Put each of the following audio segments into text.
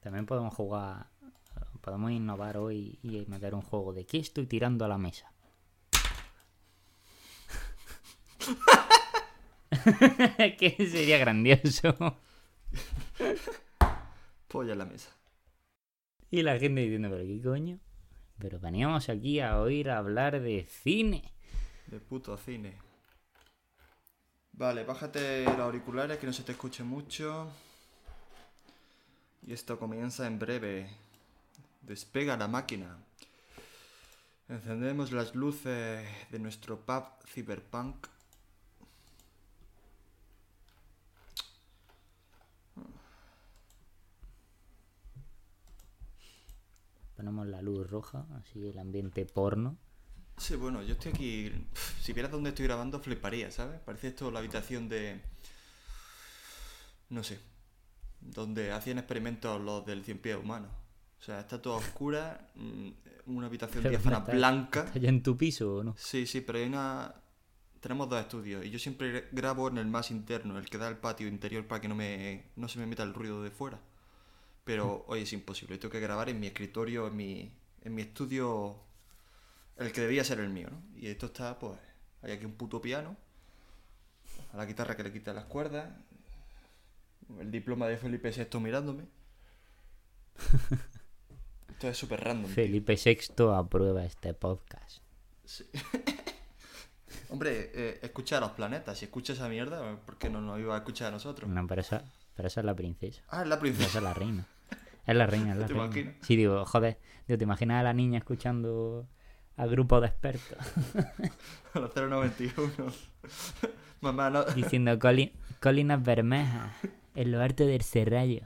También podemos jugar, podemos innovar hoy y meter un juego de ¿qué estoy tirando a la mesa? que sería grandioso. Polla en la mesa. Y la gente diciendo, pero qué coño. Pero veníamos aquí a oír hablar de cine. De puto cine. Vale, bájate los auriculares que no se te escuche mucho. Y esto comienza en breve. Despega la máquina. Encendemos las luces de nuestro pub cyberpunk. Ponemos la luz roja, así el ambiente porno. Sí, bueno, yo estoy aquí. Si vieras dónde estoy grabando, fliparía, ¿sabes? Parece esto la habitación de. No sé. Donde hacían experimentos los del cien pies humano. O sea, está toda oscura, mm, una habitación Pero diáfana está- blanca. ¿Está ya en tu piso o no? Sí, sí, pero hay una. Tenemos dos estudios y yo siempre grabo en el más interno, el que da al patio interior para que no me no se me meta el ruido de fuera. Pero hoy es imposible, tengo que grabar en mi escritorio, en mi, en mi estudio, el que debía ser el mío, ¿no? Y esto está, pues, hay aquí un puto piano, a la guitarra que le quita las cuerdas, el diploma de Felipe VI mirándome. Esto es súper random. Felipe VI aprueba este podcast. Sí. Hombre, eh, escucha a los planetas. Si escucha esa mierda, ¿por qué no nos iba a escuchar a nosotros? No, pero esa, pero esa es la princesa. Ah, es la Esa princesa. es la reina. Es la reina, es la ¿Te reina. imaginas? Sí, digo, joder, digo, ¿te imaginas a la niña escuchando al grupo de expertos? La 091. Mamá, no. Diciendo "Coli- colinas bermejas en lo alto del serrallo.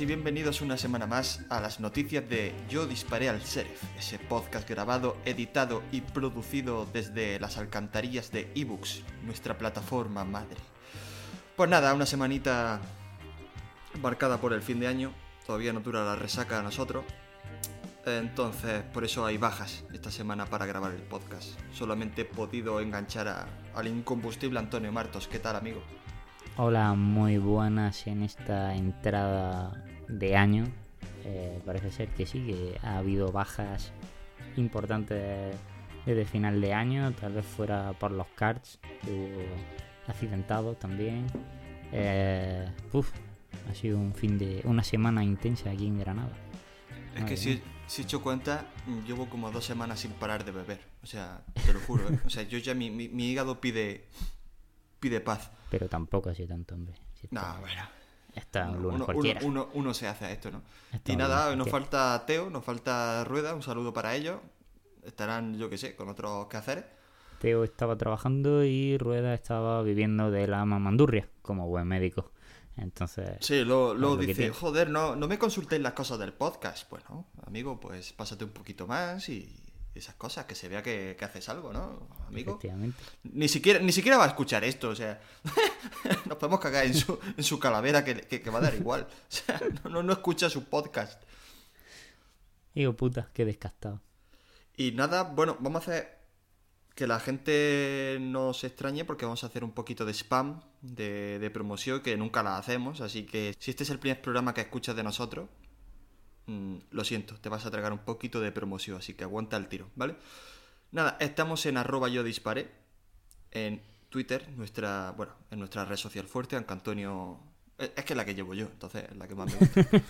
Y bienvenidos una semana más a las noticias de Yo disparé al sheriff, ese podcast grabado, editado y producido desde las alcantarillas de ebooks, nuestra plataforma madre. Pues nada, una semanita marcada por el fin de año, todavía no dura la resaca a nosotros, entonces por eso hay bajas esta semana para grabar el podcast. Solamente he podido enganchar a- al incombustible Antonio Martos, ¿qué tal amigo? Hola, muy buenas en esta entrada de año. Eh, parece ser que sí, que ha habido bajas importantes desde final de año. Tal vez fuera por los cards, que hubo accidentados también. Eh, uf, ha sido un fin de una semana intensa aquí en Granada. Es que si, si he hecho cuenta, mm, llevo como dos semanas sin parar de beber. O sea, te lo juro. ¿eh? O sea, yo ya mi, mi, mi hígado pide pide paz. Pero tampoco ha sido tanto, hombre. Si No, bueno. Está un Uno, lunes uno- cualquiera. uno- uno se hace a esto, ¿no? Está Y nada, nos falta Teo, nos falta Rueda. Un saludo para ellos. Estarán, yo qué sé, con otros quehaceres. Teo estaba trabajando y Rueda estaba viviendo de la mamandurria como buen médico. Entonces, Sí, luego, luego lo dice, joder, no, no me consultéis las cosas del podcast. Bueno, amigo, pues pásate un poquito más y esas cosas, que se vea que, que haces algo, ¿no, amigo? efectivamente. Ni siquiera, ni siquiera va a escuchar esto, o sea, nos podemos cagar en su, en su calavera que, que- que va a dar igual. O sea, no, no, no escucha su podcast. Digo, puta, qué descastado. Y nada, bueno, vamos a hacer que la gente no se extrañe porque vamos a hacer un poquito de spam, de, de promoción, que nunca la hacemos. Así que si este es el primer programa que escuchas de nosotros, mm, lo siento, te vas a tragar un poquito de promoción, así que aguanta el tiro, ¿vale? Nada, estamos en arroba yo disparé, en Twitter, nuestra, bueno, en nuestra red social fuerte, aunque Antonio... Es es que es la que llevo yo, entonces es la que más me gusta.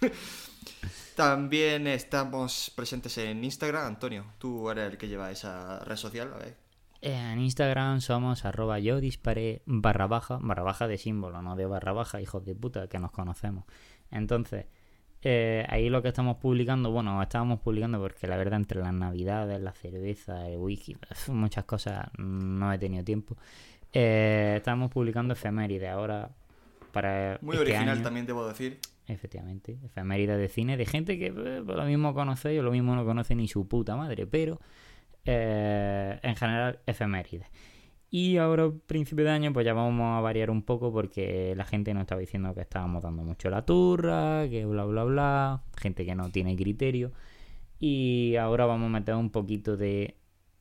También estamos presentes en Instagram. Antonio, tú eres el que lleva esa red social, a ver. En Instagram somos arroba yo disparé barra baja, barra baja de símbolo, no de barra baja, hijos de puta, que nos conocemos. Entonces, Eh, ahí lo que estamos publicando, bueno, estábamos publicando porque la verdad entre las navidades, la cerveza, el wiki, muchas cosas no he tenido tiempo. Eh, estábamos publicando efemérides ahora para... Muy este original año. también debo decir. Efectivamente, efemérides de cine de gente que eh, lo mismo conocéis o lo mismo no conoce ni su puta madre, pero eh, en general efemérides. Y ahora, principio de año, pues ya vamos a variar un poco porque la gente nos estaba diciendo que estábamos dando mucho la turra, que bla bla bla, gente que no tiene criterio. Y ahora vamos a meter un poquito de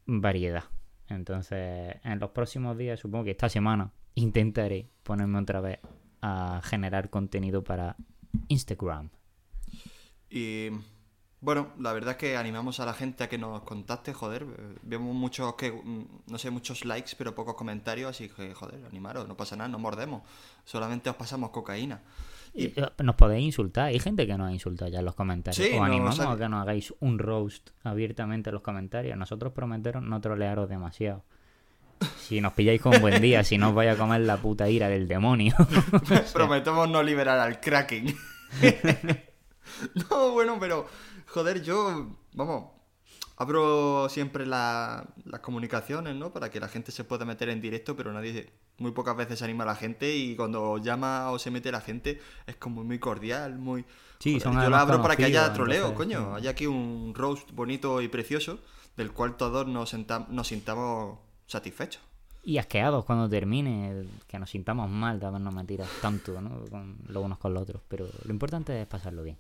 variedad. Entonces, en los próximos días, supongo que esta semana, intentaré ponerme otra vez a generar contenido para Instagram. Y bueno, la verdad es que animamos a la gente a que nos contacte, joder. eh, Vemos muchos que, mm, no sé, muchos likes, pero pocos comentarios, así que, joder, animaros, no pasa nada, no mordemos. Solamente os pasamos cocaína. Y Eh, Nos podéis insultar, hay gente que nos ha insultado ya en los comentarios. Sí, Os no, animamos a que nos hagáis un roast abiertamente en los comentarios. Nosotros prometeros no trolearos demasiado. Si nos pilláis con buen día, si no os vaya a comer la puta ira del demonio. prometemos no liberar al Kraken. no, bueno, pero, joder, yo, vamos, abro siempre la- las comunicaciones, ¿no? Para que la gente se pueda meter en directo, pero nadie, muy pocas veces anima a la gente y cuando llama o se mete la gente es como muy cordial, muy... Sí, son yo la abro para que haya troleo, entonces, coño. sí. Hay aquí un roast bonito y precioso del cual todos nos, nos sintamos satisfechos. y asqueados cuando termine, que nos sintamos mal de habernos metido tanto, ¿no? Con, los unos con los otros. Pero lo importante es pasarlo bien.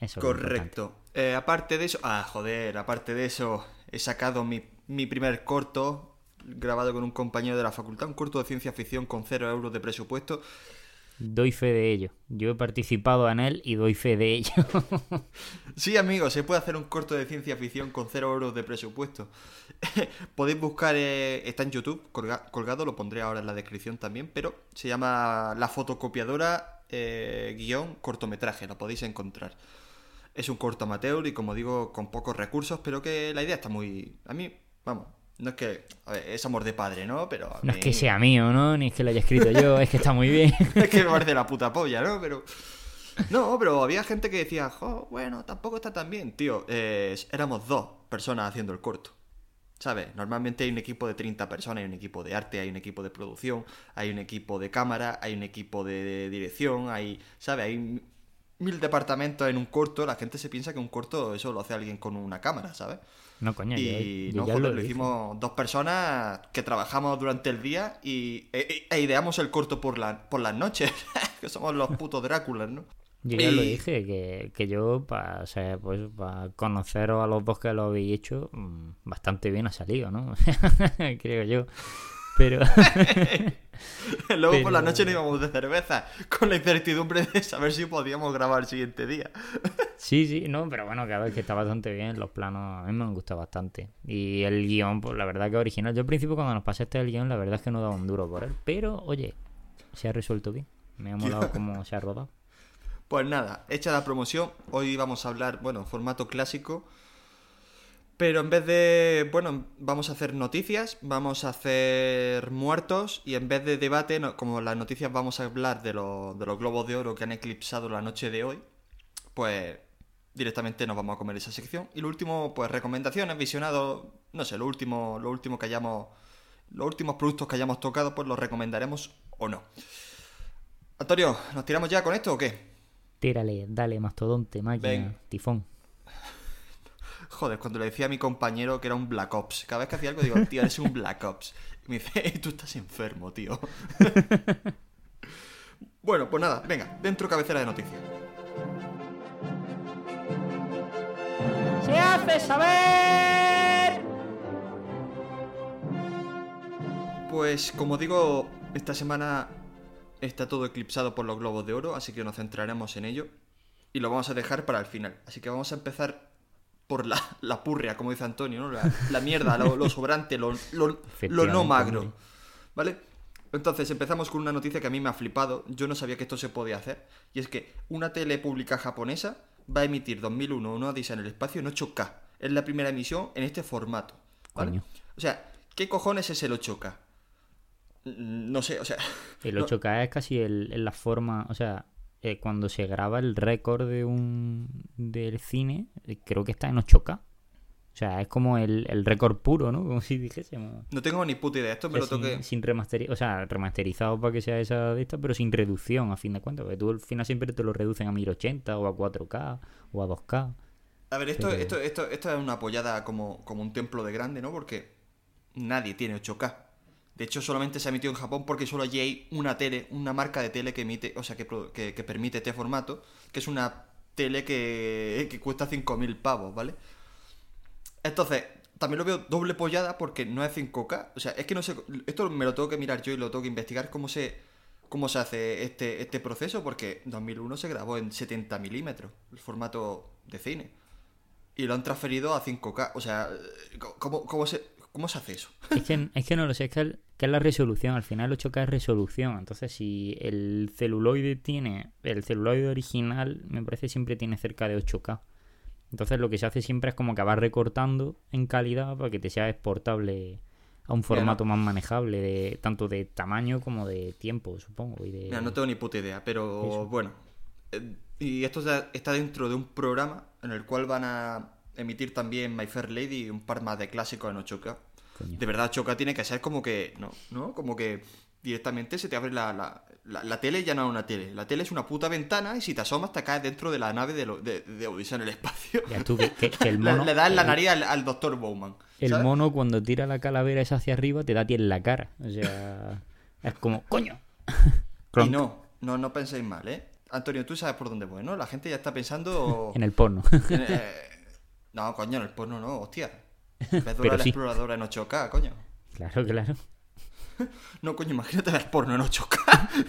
Eso. Correcto. Eh, aparte de eso, ah, joder, aparte de eso, he sacado mi, mi primer corto grabado con un compañero de la facultad, un corto de ciencia ficción con cero euros de presupuesto. Doy fe de ello. Yo he participado en él y doy fe de ello. Sí, amigos, se puede hacer un corto de ciencia ficción con cero euros de presupuesto. Podéis buscar, eh, está en YouTube colga- colgado, lo pondré ahora en la descripción también, pero se llama La fotocopiadora eh, guion cortometraje, lo podéis encontrar. Es un corto amateur y como digo, con pocos recursos, pero que la idea está muy... A mí, vamos, no es que... a ver, es amor de padre, ¿no? Pero... a No es que sea mío, ¿no? Ni es que lo haya escrito yo, es que está muy bien. es que me parece la puta polla, ¿no? Pero. No, pero había gente que decía, jo, bueno, tampoco está tan bien. Tío, eh, éramos dos personas haciendo el corto. ¿Sabes? Normalmente hay un equipo de 30 personas, hay un equipo de arte, hay un equipo de producción, hay un equipo de cámara, hay un equipo de dirección, hay. ¿Sabes? Hay mil departamentos en un corto. La gente se piensa que un corto eso lo hace alguien con una cámara, ¿sabes? No, coño, Y yo no, ya joder, lo hicimos dos personas que trabajamos durante el día y e, e- e ideamos el corto por, la, por las noches. que somos los putos Dráculas, ¿no? Yo ya lo Y- dije, que, que yo, para pues, pa conoceros a los dos que lo habéis hecho, mm, bastante bien ha salido, ¿no? Creo yo. Pero, Luego por la noche nos íbamos de cerveza con la incertidumbre de saber si podíamos grabar el siguiente día. sí, sí, no, pero bueno, que a ver, que está bastante bien, los planos a mí me han gustado bastante. Y el guion, pues la verdad que original. Yo al principio cuando nos pasaste el guion, la verdad es que no daba un duro por él. Pero, oye, se ha resuelto bien. Me ha molado cómo se ha rodado. Pues nada, hecha la promoción, hoy vamos a hablar, bueno, formato clásico. Pero en vez de, bueno, vamos a hacer noticias, vamos a hacer muertos y en vez de debate, no- como las noticias vamos a hablar de, lo- de los globos de oro que han eclipsado la noche de hoy, pues directamente nos vamos a comer esa sección. Y lo último, pues recomendaciones, visionados, no sé, lo último, lo último que hayamos, los últimos productos que hayamos tocado, pues los recomendaremos o no. Antonio, ¿nos tiramos ya con esto o qué? Tírale, dale, mastodonte, máquina, tifón. Joder, cuando le decía a mi compañero que era un Black Ops. Cada vez que hacía algo digo, tío, eres un Black Ops. Y me dice, "Eh, tú estás enfermo, tío. bueno, pues nada, venga, dentro cabecera de noticias. ¡Se hace saber! Pues como digo, esta semana está todo eclipsado por los globos de oro, así que nos centraremos en ello. Y lo vamos a dejar para el final. Así que vamos a empezar por la, la purria, como dice Antonio, ¿no? La, la mierda, lo, lo sobrante, lo, lo, lo no magro. ¿Vale? Entonces empezamos con una noticia que a mí me ha flipado. Yo no sabía que esto se podía hacer. Y es que una tele pública japonesa va a emitir 2001 una odisea en el espacio en 8K. Es la primera emisión en este formato. ¿vale? Coño. O sea, ¿qué cojones es el 8K? Mm, No sé, o sea... El no- 8K es casi el, la forma, o sea, eh, cuando se graba el récord de un del cine, eh, creo que está en 8K. O sea, es como el, el récord puro, ¿no? Como si dijésemos. No tengo ni puta idea. Esto me O sea, lo sin, toqué. sin remasterizar, o sea, remasterizado para que sea esa de esta, pero sin reducción, a fin de cuentas. Porque tú al final siempre te lo reducen a 1080 o a 4K o a 2K. A ver, esto, Pero- esto, esto, esto es una apoyada como, como un templo de grande, ¿no? Porque nadie tiene 8K. De hecho, solamente se ha emitido en Japón porque solo allí hay una tele, una marca de tele que emite, o sea, que, que, permite este formato, que es una tele que, que cuesta 5.000 pavos, ¿vale? Entonces, también lo veo doble pollada porque no es 5K. O sea, es que no sé, esto me lo tengo que mirar yo y lo tengo que investigar cómo se, cómo se hace este, este proceso, porque en 2001 se grabó en 70 milímetros, el formato de cine. Y lo han transferido a 5K. O sea, ¿cómo, cómo, se, cómo se hace eso? Es que, es que no lo sé, es que, el- que es la resolución. Al final 8K es resolución. Entonces, si el celuloide tiene. El celuloide original, me parece, siempre tiene cerca de 8K. Entonces, lo que se hace siempre es como que vas recortando en calidad para que te sea exportable a un formato más manejable, de tanto de tamaño como de tiempo, supongo. Y de... Mira, no tengo ni puta idea, pero Eso. bueno. Eh, Y esto está dentro de un programa en el cual van a emitir también My Fair Lady y un par más de clásicos en 8K. Coño. De verdad, 8K tiene que ser como que. No, ¿no? Como que directamente se te abre la, la, la, la tele ya no es una tele. La tele es una puta ventana y si te asomas te caes dentro de la nave de, lo- de, de Odisea en el espacio. Ya tú, que, que- que el Le- mono. le, das en la nariz al, al doctor Bowman. El ¿sabes? mono cuando tira la calavera esa hacia arriba te da a ti en la cara. O sea, es como, coño. Y no, no, no penséis mal, ¿eh? Antonio, tú sabes por dónde voy, ¿no? La gente ya está pensando. En el porno. en, eh, No, coño, en el porno no, hostia. Ves Dora Pero la sí. exploradora en 8K, coño. claro, claro. No, coño, imagínate ver porno en 8K.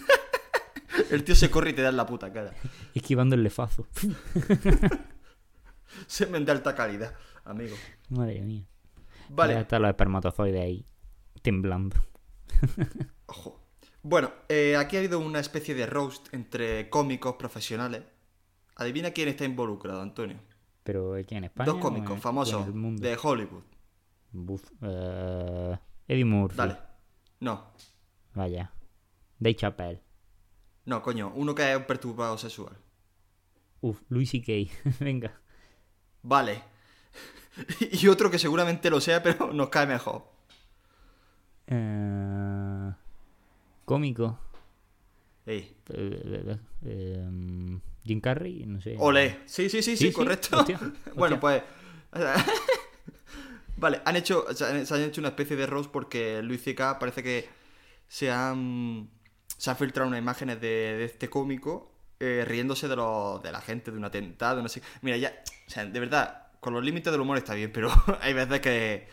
El tío se corre y te da en la puta cara. Esquivando el lefazo. Semen de alta calidad, amigo. Madre mía. Ya Vale, están los espermatozoides ahí, temblando. ojo. Bueno, eh, aquí ha habido una especie de roast entre cómicos profesionales. Adivina quién está involucrado, Antonio. Pero aquí en España. Dos cómicos en- o en famosos el mundo? de Hollywood. Eh, Eddie Murphy. Dale. No, Vaya. Dave Chappelle. no, coño. Uno que es un perturbado sexual. Uf, Louis C.K. Venga. Vale. Y otro que seguramente lo sea, pero nos cae mejor. Eh, cómico. Eh, eh, eh, Jim Carrey, no sé. Ole. Sí, sí, sí, sí, correcto. hostia, bueno, pues. vale, han hecho. Se han, hecho una especie de roast porque Luis C.K. parece que se han. Se han filtrado unas imágenes de, de este cómico eh, riéndose de, los de la gente, de un atentado, no sé. Mira, ya. O sea, de verdad, con los límites del humor está bien, pero hay veces que.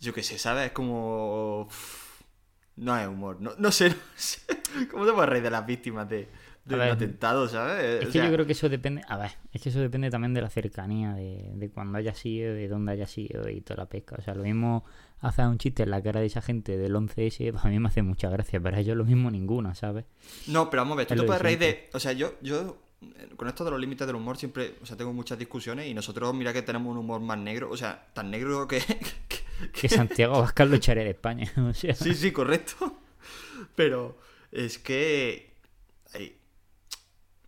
Yo qué sé, ¿sabes? Es como. No es humor. No, no sé, no sé. ¿Cómo te puedes reír de las víctimas de, de un atentado, ¿sabes? Es O que sea, yo creo que eso depende. A ver, es que eso depende también de la cercanía, de, de cuando haya sido, de dónde haya sido y toda la pesca. O sea, lo mismo hacer un chiste en la cara de esa gente del 11S, pues a mí me hace mucha gracia, pero ellos lo mismo ninguna, ¿sabes? No, pero vamos a ver, tú Es te puedes de reír de. O sea, yo, yo eh, con esto de los límites del humor siempre. O sea, tengo muchas discusiones y nosotros, mira que tenemos un humor más negro. O sea, tan negro que. que- Que Santiago Abascal lo echaré de España. O sea, sí, sí, correcto. Pero es que. hay-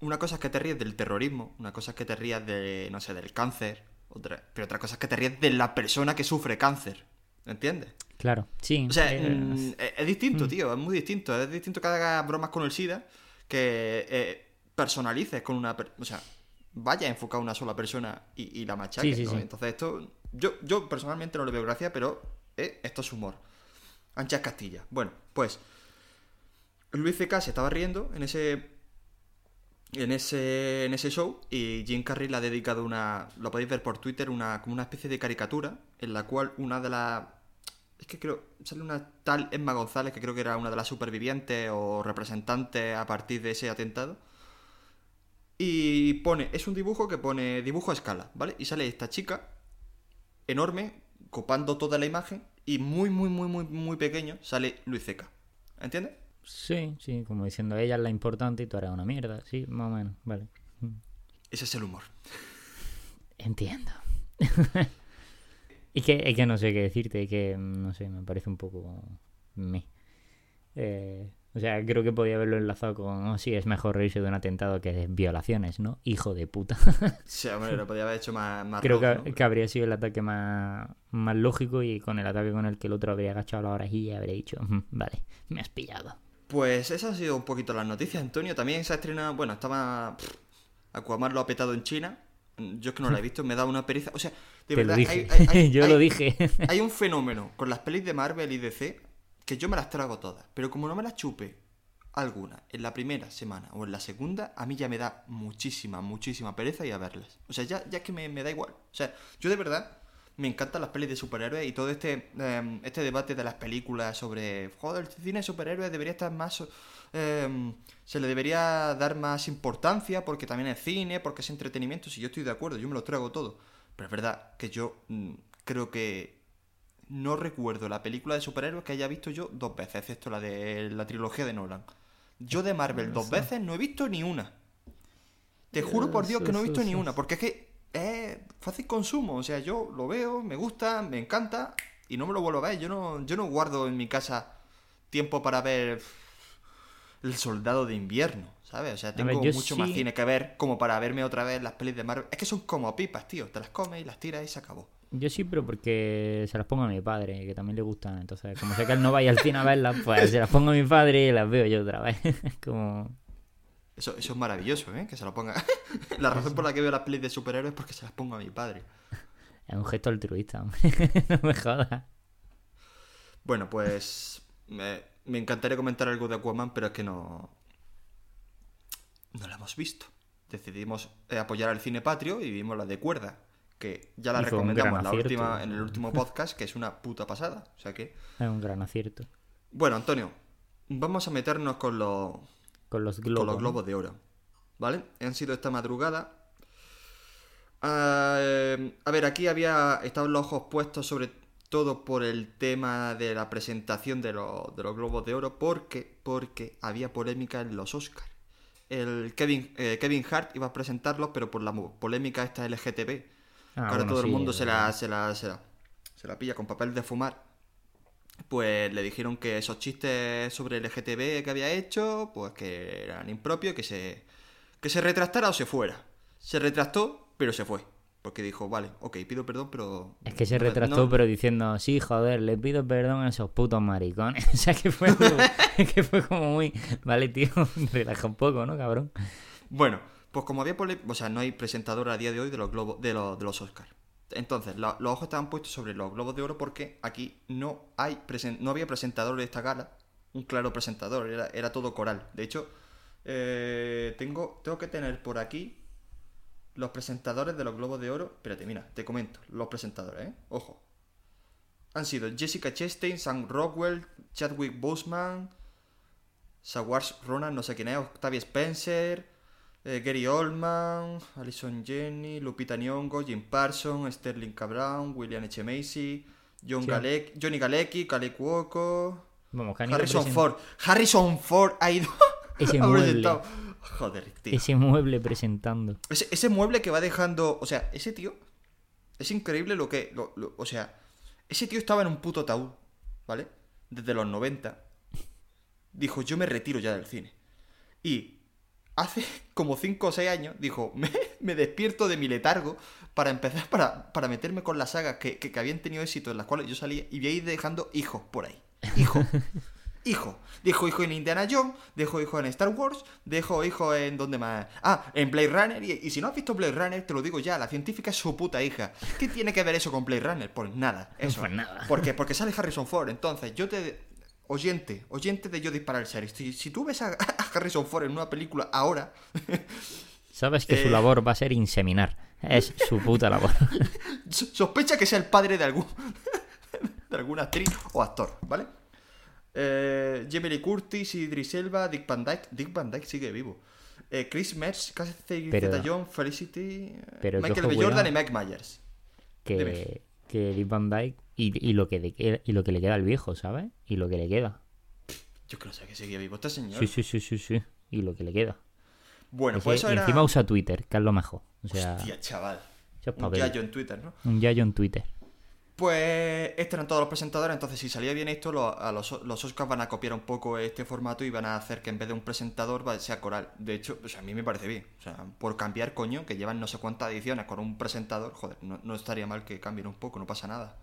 Una cosa es que te ríes del terrorismo, una cosa es que te rías de, no sé, del cáncer, otra, pero otra cosa es que te ríes de la persona que sufre cáncer. ¿Entiendes? claro, sí. O sea, mm, es, es distinto, tío, es muy distinto. Es distinto que hagas bromas con el SIDA que eh, personalices con una... per- O sea, vaya enfocado a una sola persona y, y la machaques, Sí, sí, ¿no? sí. Entonces esto... Yo, yo personalmente no le veo gracia, pero eh, esto es humor. Anchas Castilla. Bueno, pues... Luis C.K. se estaba riendo en ese... En ese, en ese show y Jim Carrey le ha dedicado una, lo podéis ver por Twitter, una, como una especie de caricatura en la cual una de las es que creo, sale una tal Emma González, que creo que era una de las supervivientes o representantes a partir de ese atentado. Y pone, es un dibujo que pone dibujo a escala, ¿vale? Y sale esta chica enorme, copando toda la imagen, y muy, muy, muy, muy, muy pequeño sale Luis Ceca. ¿Entiendes? Sí, sí, como diciendo ella es la importante y tú eres una mierda. Sí, más o menos, vale. Mm. Ese es el humor. Entiendo. y que, es que no sé qué decirte, que mm, no sé, me parece un poco me. Eh, O sea, creo que podía haberlo enlazado con, oh, sí, es mejor reírse de un atentado que de violaciones, ¿no? Hijo de puta. Sí, hombre, lo podía haber hecho más, más creo que, rock, ¿no? que habría sido el ataque más, más lógico y con el ataque con el que el otro habría agachado la orejilla habría dicho, "Ujú, vale, me has pillado. Pues esas han sido un poquito las noticias, Antonio. También se ha estrenado, bueno, estaba... pff, Aquaman lo ha petado en China. Yo es que no la he visto, me da una pereza. O sea, de Te verdad, lo dije. hay- hay- hay- Yo lo dije. Hay un fenómeno con las pelis de Marvel y DC que yo me las trago todas. Pero como no me las chupe alguna en la primera semana o en la segunda, a mí ya me da muchísima, muchísima pereza ir a verlas. O sea, ya, ya es que me, me da igual. O sea, yo de verdad me encantan las pelis de superhéroes y todo este, eh, este debate de las películas sobre, joder, el cine de superhéroes debería estar más... eh, se le debería dar más importancia porque también es cine, porque es entretenimiento. Si yo estoy de acuerdo, yo me lo trago todo. Pero es verdad que yo mm, creo que no recuerdo la película de superhéroes que haya visto yo dos veces, excepto la de la trilogía de Nolan. Yo de Marvel dos veces no he visto ni una. Te juro por Dios que no he visto ni una, porque es que es fácil consumo. O sea, yo lo veo, me gusta, me encanta y no me lo vuelvo a ver. Yo no, yo no guardo en mi casa tiempo para ver El Soldado de Invierno, ¿sabes? O sea, tengo mucho más cine que ver como para verme otra vez las pelis de Marvel. Es que son como pipas, tío. Te las comes y las tiras y se acabó. Yo sí, pero porque se las pongo a mi padre, que también le gustan. Entonces, como sé que él no vaya al cine a verlas, pues se las pongo a mi padre y las veo yo otra vez. como... Eso, eso es maravilloso, ¿eh? Que se lo ponga. la razón por la que veo las pelis de superhéroes es porque se las pongo a mi padre. Es un gesto altruista, hombre. no me jodas. Bueno, pues. Me, me encantaría comentar algo de Aquaman, pero es que no. No la hemos visto. Decidimos eh, apoyar al cine patrio y vimos la de cuerda. Que ya la recomendamos la acierto. última, en el último podcast, que es una puta pasada. O sea que. Es un gran acierto. Bueno, Antonio, vamos a meternos con los, Con los globos. con los ¿no? globos de oro. ¿Vale? Han sido esta madrugada. Ah, eh, a ver, aquí había estado los ojos puestos sobre todo por el tema de la presentación de, los- de los globos de oro, porque, porque había polémica en los Oscars. El Kevin, eh, Kevin Hart iba a presentarlos, pero por la polémica esta LGTB, Ah, ahora bueno, todo el mundo se la, se, la, se, la, se la pilla con papel de fumar. Pues le dijeron que esos chistes sobre LGTB que había hecho, pues que eran impropios, que se, que se retractara o se fuera. Se retractó, pero se fue. Porque dijo, vale, ok, pido perdón, pero... Es que se retractó, no- pero diciendo, sí, joder, le pido perdón a esos putos maricones. o sea, que fue, como, que fue como muy... Vale, tío, relaja un poco, ¿no, cabrón? Bueno, pues como había o sea, no hay presentador a día de hoy de los globos, de los, de los Oscars. Entonces, los ojos estaban puestos sobre los globos de oro porque aquí no hay no había presentador de esta gala, un claro presentador, era, todo coral. De hecho, eh, tengo, tengo que tener por aquí los presentadores de los globos de oro. Espérate, mira, te comento, los presentadores, ¿eh? Ojo. Han sido Jessica Chastain, Sam Rockwell, Chadwick Boseman, Saoirse Ronan, no sé quién es, Octavia Spencer, eh, Gary Oldman, Alison Jenny, Lupita Nyong'o, Jim Parsons, Sterling. Brown, William H. Macy, John Sí. Galec- Johnny Galecki, Kaley Cuoco, Harrison present- Ford. Harrison Ford ha ido Ese ha mueble. Joder, tío. Ese mueble presentando. Ese, ese mueble que va dejando. O sea, ese tío. Es increíble lo que. lo- lo- o sea, ese tío estaba en un puto ataúd, ¿vale? Desde los 90. Dijo, yo me retiro ya del cine. Y hace como 5 o 6 años dijo, me, me despierto de mi letargo para empezar, para, para meterme con las sagas que, que, que habían tenido éxito, en las cuales yo salía y voy a ir dejando hijos por ahí. Hijo. Hijo. Dejo hijo en Indiana Jones, dejo hijo en Star Wars, dejo hijo en donde más. Ah, en Blade Runner. Y, y si no has visto Blade Runner, te lo digo ya, la científica es su puta hija. ¿Qué tiene que ver eso con Blade Runner? Pues nada, eso. Pues nada. ¿Por qué? Porque sale Harrison Ford. Entonces, yo te. Oyente, oyente de yo disparar el series. Si, si tú ves a, a Harrison Ford en una película ahora, Sabes que su Eh. labor va a ser inseminar. Es su puta labor. so- sospecha que sea el padre de algún. de alguna actriz o actor, ¿vale? Eh, Jamie Lee Curtis, Idris Elba, Dick Van Dyke. Dick Van Dyke sigue vivo. Eh, Chris Catherine Pero- Zeta-Jones, Felicity, eh, pero Michael B. Jordan y Mike Myers. Que, que Dick Van Dyke y, y lo que le, y lo que le queda al viejo, ¿sabes? Y lo que le queda. Yo creo que sigue vivo este señor. Sí, sí, sí, sí, sí. Y lo que le queda. Bueno, Es pues que- eso y era. encima usa Twitter, que es lo mejor. O sea, Hostia, chaval. eso es Un papel. gallo en Twitter, ¿no? Un yayo en Twitter. Pues estos eran todos los presentadores, entonces si salía bien esto, los, a los, los Oscars van a copiar un poco este formato y van a hacer que en vez de un presentador sea coral. De hecho, o sea, a mí me parece bien. O sea, por cambiar, coño, que llevan no sé cuántas ediciones con un presentador, joder, no, no estaría mal que cambien un poco, no pasa nada.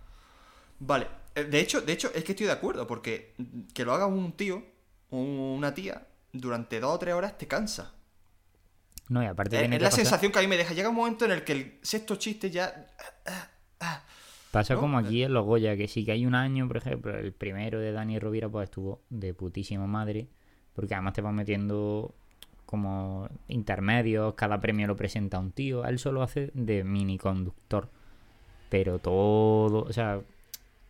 Vale, eh, de hecho, de hecho, es que estoy de acuerdo, porque que lo haga un tío o una tía durante dos o tres horas te cansa. No, y aparte Es, tiene es que la pasar- sensación que a mí me deja. Llega un momento en el que el sexto chiste ya. Pasa ¿no? como aquí en los Goya, que sí que hay un año, por ejemplo, el primero de Dani Rovira, pues estuvo de putísima madre, porque además te van metiendo como intermedios, cada premio lo presenta un tío, él solo hace de mini conductor, pero todo, o sea,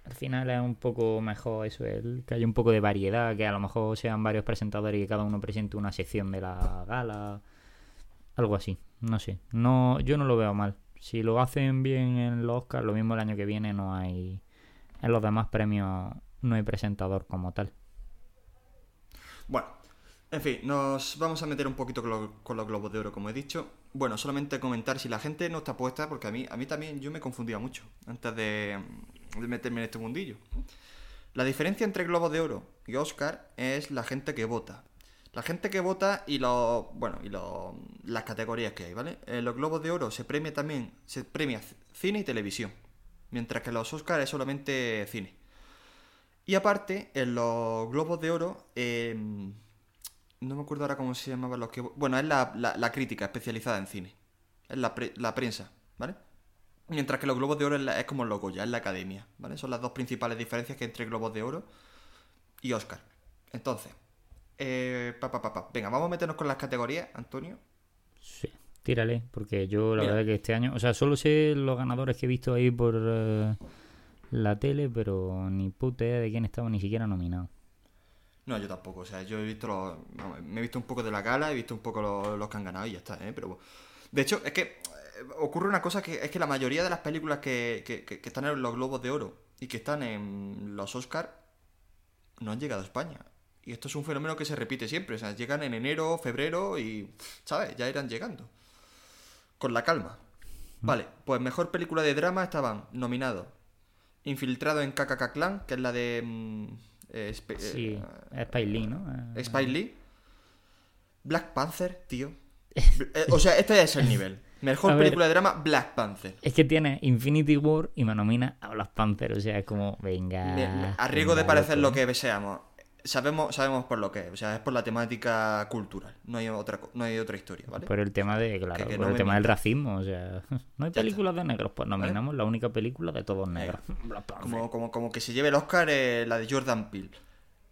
al final es un poco mejor eso, el, que haya un poco de variedad, que a lo mejor sean varios presentadores y que cada uno presente una sección de la gala, algo así, no sé, no, yo no lo veo mal. Si lo hacen bien en los Oscars, lo mismo el año que viene no hay. En los demás premios no hay presentador como tal. Bueno, en fin, nos vamos a meter un poquito con, con los globos de oro, como he dicho. Bueno, solamente comentar si la gente no está puesta, porque a mí, a mí también yo me confundía mucho antes de meterme en este mundillo. La diferencia entre globos de oro y Oscar es la gente que vota. La gente que vota y los bueno y los las categorías que hay, ¿vale? En los globos de oro se premia también se premia cine y televisión, mientras que los Oscar es solamente cine. Y aparte, en los Globos de Oro, eh, no me acuerdo ahora cómo se llamaban los que... Bueno, es la, la- la crítica especializada en cine. Es la, pre- la prensa, ¿vale? Mientras que los Globos de Oro es, la- es como los Goya, es la academia, ¿vale? Son las dos principales diferencias que hay entre Globos de Oro y Oscar. Entonces, eh, pa, pa, pa, pa. venga, vamos a meternos con las categorías, Antonio. Sí, tírale, porque yo la Mira. verdad que este año. O sea, solo sé los ganadores que he visto ahí por eh, la tele, pero ni puta idea de quién estaba ni siquiera nominado. No, yo tampoco, o sea, yo he visto los... me he visto un poco de la gala, he visto un poco los, los que han ganado y ya está, ¿eh? Pero... De hecho, es que ocurre una cosa que es que la mayoría de las películas que, que- que- están en los Globos de Oro y que están en los Oscar no han llegado a España. Y esto es un fenómeno que se repite siempre, o sea, llegan en enero, febrero y, ¿sabes? Ya irán llegando. Con la calma. Vale, pues mejor película de drama estaban nominados Infiltrado en KKK Clan, que es la de... mm, eh, Spe- Sí, eh, Lee, ¿no? Eh, Lee. Black Panther, tío. Eh, o sea, este es el nivel. Mejor A ver. película de drama, Black Panther. Es que tiene Infinity War y me nomina a Black Panther. O sea, es como, venga. A riesgo de parecer loco. lo que seamos, sabemos, sabemos por lo que es. O sea, es por la temática cultural. No hay otra, no hay otra historia, ¿vale? Por el tema de, claro, Que- que por no el tema del racismo, o sea, no hay películas de negros, pues nominamos la única película de todos negros. Black Panther. Como, como, como que se lleve el Oscar eh, la de Jordan Peele.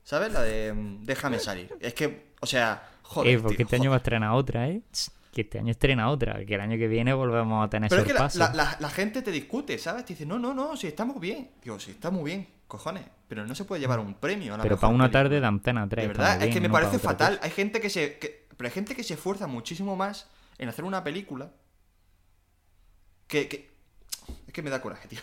¿Sabes? La de mm, Déjame salir. Es que, o sea, joder. eh, porque este año va a estrenar otra, ¿eh? Que este año estrena otra, que el año que viene volvemos a tener Pero es que la, gente te discute, ¿sabes? Te dice, no, no, no, si estamos bien. Digo, si está muy bien, cojones. Pero no se puede llevar un premio. a la Pero para una película. tarde de antena 3. De verdad, es que me no parece fatal. Hay gente que se. que- pero hay gente que se esfuerza muchísimo más en hacer una película. Que. que- es que me da coraje, tío.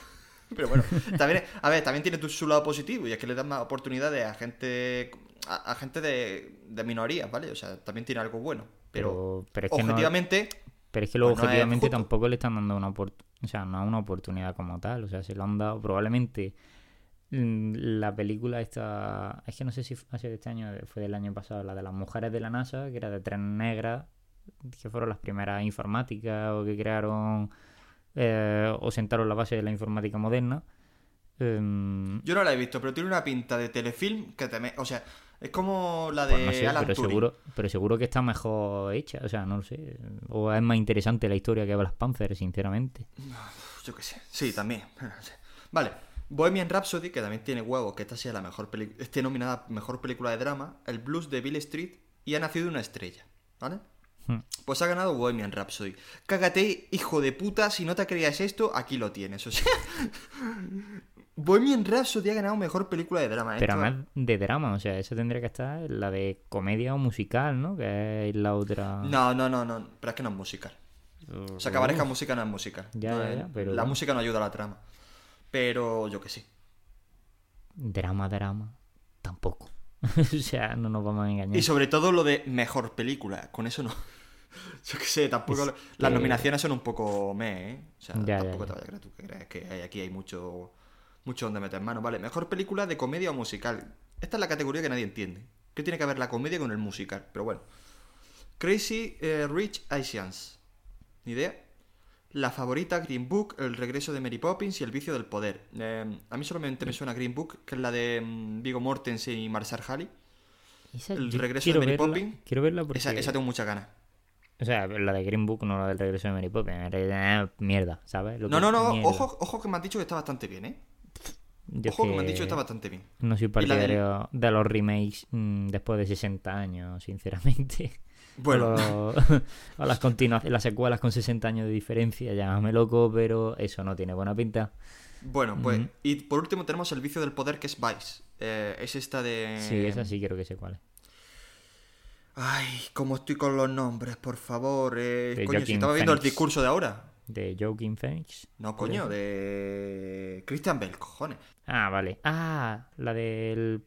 Pero bueno, también, a ver, también tiene su lado positivo y es que le dan más oportunidades a gente. a, a gente de, de minorías, ¿vale? O sea, también tiene algo bueno. Pero, Pero, es que no, objetivamente. pero es que luego pues objetivamente tampoco le están dando una oportunidad. O sea, no una oportunidad como tal. O sea, se lo han dado probablemente. mm, La película esta. Es que no sé si ha sido de este año fue del año pasado, la de las mujeres de la NASA, que era de tres negras, que fueron las primeras informáticas o que crearon eh, o sentaron la base de la informática moderna. Em, Yo no la he visto, pero tiene una pinta de telefilm que te me- O sea, es como la de Pues no sé, Alan pero Turing. seguro, pero seguro que está mejor hecha, o sea, no lo sé. O es más interesante la historia que Black Panther, sinceramente. Yo qué sé. Sí, también. Vale. Bohemian Rhapsody, que también tiene huevos, que esta sea la mejor película. Esté nominada mejor película de drama. El blues de Bill Street y ha nacido una estrella. ¿Vale? Hmm. Pues ha ganado Bohemian Rhapsody. Cágate, hijo de puta, si no te creías esto, aquí lo tienes. O sea. Bohemian Rhapsody ha ganado mejor película de drama. Pero Esto- además de drama, o sea, eso tendría que estar en la de comedia o musical, ¿no? Que es la otra. No, no, no, no. Pero es que no es musical. O sea, que aparezca música no es musical. Ya, No ya, es- ya, pero La música no ayuda a la trama. Pero yo que sí. Drama, drama. Tampoco. o sea, no nos vamos a engañar. Y sobre todo lo de mejor película. Con eso no. Yo qué sé, tampoco. Es Las que- nominaciones son un poco me, ¿eh? O sea, Ya, tampoco te vayas a creer tú que crees que hay- aquí hay mucho. Mucho donde meter mano. Vale, mejor película de comedia o musical. Esta es la categoría que nadie entiende. ¿Qué tiene que ver la comedia con el musical? Pero bueno. Crazy eh, Rich Asians. ¿Ni idea? La favorita, Green Book, El regreso de Mary Poppins y El vicio del poder. Eh, a mí solamente me suena Green Book, que es la de mm, Vigo Mortensen y Marcel Halley. El regreso de Mary verla- Poppins. Quiero verla porque... Esa, esa tengo muchas ganas. O sea, la de Green Book, no la del regreso de Mary Poppins. Mierda, ¿sabes? Lo No, no, no, mierda. ojo, ojo que me han dicho que está bastante bien, ¿eh? Yo Ojo que me han dicho está bastante bien. No soy partidario de los remakes mm, después de 60 años, sinceramente. Bueno, O, las, las secuelas con 60 años de diferencia, llámame loco, pero eso no tiene buena pinta. bueno, pues. Y por último tenemos El vicio del poder, que es Vice. Eh, es esta de. Sí, esa sí creo que sé cuál es. Ay, cómo estoy con los nombres, por favor. Eh, coño, si estaba viendo el discurso de ahora. De Joaquin Phoenix. No, coño, de. Christian Bell, cojones. Ah, vale. Ah, la del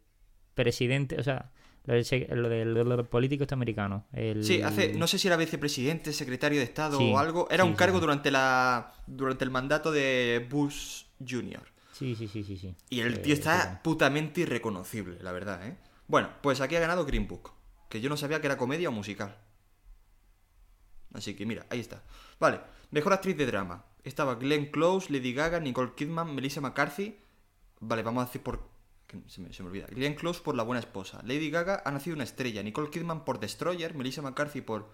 presidente, o sea, lo del, se- lo del, lo del político. El... Sí, hace. No sé si era vicepresidente, secretario de Estado Sí, o algo. Era sí, un cargo sí. durante la. durante el mandato de Bush Jr. Sí, sí, sí, sí. sí. Y el Eh, tío está putamente irreconocible, la verdad, ¿eh? Bueno, pues aquí ha ganado Green Book, que yo no sabía que era comedia o musical. Así que mira, ahí está. Vale, mejor actriz de drama. Estaba Glenn Close, Lady Gaga, Nicole Kidman, Melissa McCarthy. Vale, vamos a decir por... Se me, se me olvida. Glenn Close por La Buena Esposa. Lady Gaga ha nacido una estrella. Nicole Kidman por Destroyer. Melissa McCarthy por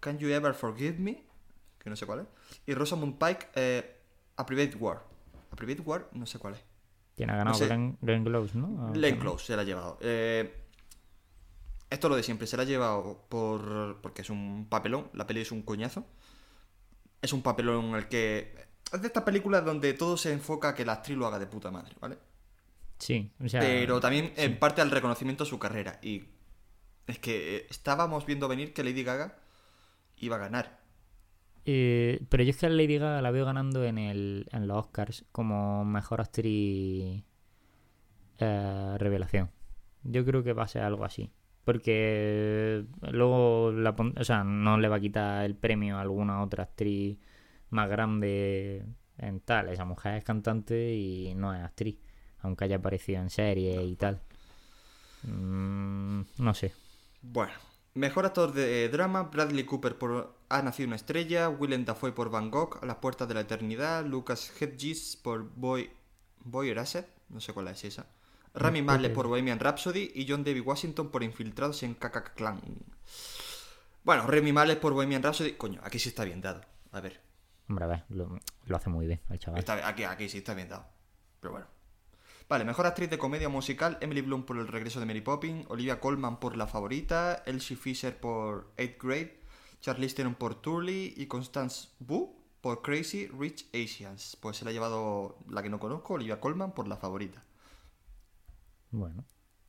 Can You Ever Forgive Me? Que no sé cuál es. Y Rosamund Pike, eh, A Private War. A Private War, no sé cuál es. Tiene ganado sé. Glenn, Glenn Close, ¿no? Glenn. Close se la ha llevado. Eh, esto es lo de siempre, se la ha llevado por porque es un papelón, la peli es un coñazo. Es un papelón en el que... Es de estas películas donde todo se enfoca a que la actriz lo haga de puta madre, ¿vale? Sí, o sea... Pero también en parte al reconocimiento a su carrera. Y es que eh, estábamos viendo venir que Lady Gaga iba a ganar. Eh, pero yo es que a Lady Gaga la veo ganando en, el, en los Oscars como mejor actriz eh, revelación. Yo creo que va a ser algo así. Porque luego la o sea, no le va a quitar el premio a alguna otra actriz más grande en tal. Esa mujer es cantante y no es actriz. Aunque haya aparecido en series y tal. Mm, no sé. Bueno, mejor actor de drama, Bradley Cooper por Ha nacido una estrella, Willem Dafoe por Van Gogh, A las puertas de la eternidad, Lucas Hedges por Boy Boy no sé cuál es esa. Rami Malek por Bohemian Rhapsody y John David Washington por Infiltrados en KK Clan. Bueno, Rami Malek por Bohemian Rhapsody, coño, aquí sí está bien dado. A ver, Hombre, a ver, lo, lo hace muy bien el chaval. está, aquí, aquí sí está bien dado. Pero bueno. Vale, mejor actriz de comedia musical, Emily Bloom por El regreso de Mary Poppins, Olivia Colman por La favorita, Elsie Fisher por 8th Grade, Charlize Theron por Turley y Constance Wu por Crazy Rich Asians. Pues se la ha llevado la que no conozco, Olivia Colman por La favorita. Bueno.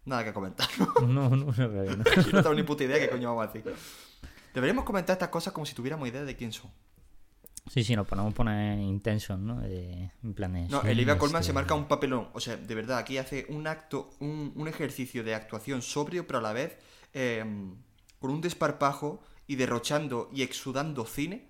Nada que comentar. No, no, no, no. Tengo ni puta idea qué coño vamos a decir. Deberíamos comentar estas cosas como si tuviéramos idea de quién son. Sí, sí, nos ponemos poner intensos, ¿no? De- en plan de, No, sí, Olivia Colman este- se marca un papelón. O sea, de verdad, aquí hace un acto, un, un ejercicio de actuación sobrio, pero a la vez eh, con un desparpajo y derrochando y exudando cine,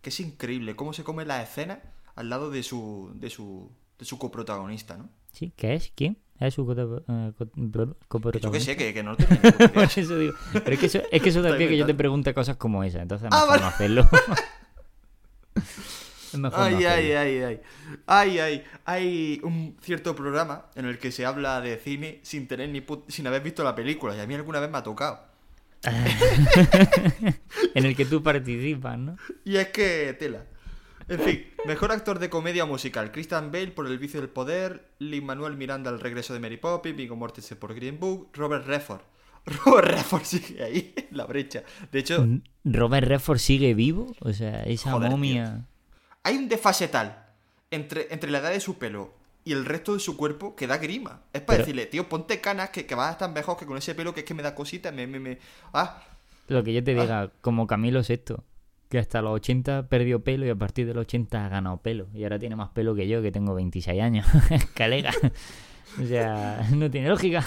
que es increíble cómo se come la escena al lado de su, de su, de su coprotagonista, ¿no? Sí, ¿qué es? ¿Quién? ¿Es su eh, Que Yo coprotagonista? sé, que, que no tengo idea. Por eso digo. Pero es que eso, es que eso Está también que yo te pregunte cosas como esa, entonces es Ah, mejor vale. no hacerlo. es mejor no Ay, ay, hacerlo. ay, ay. Ay, ay. Hay un cierto programa en el que se habla de cine sin tener ni put- sin haber visto la película. Y a mí alguna vez me ha tocado. en el que tú participas, ¿no? Y es que tela. En fin, mejor actor de comedia musical. Christian Bale por El vicio del poder, Lin Manuel Miranda El regreso de Mary Poppins, Viggo Mortensen por Green Book, Robert Redford. Robert Redford sigue ahí en la brecha. De hecho, Robert Redford sigue vivo, o sea, esa Joder, momia. hay un desfase tal entre, entre la edad de su pelo y el resto de su cuerpo que da grima. Es para Pero- decirle, tío, ponte canas que, que vas a estar mejor que con ese pelo que es que me da cosita, me, me, me... Ah, Lo que yo te Ah. diga, como Camilo Sexto, que hasta los 80 perdió pelo y a partir de los 80 ha ganado pelo. Y ahora tiene más pelo que yo, que tengo 26 años. Calega. o sea, no tiene lógica.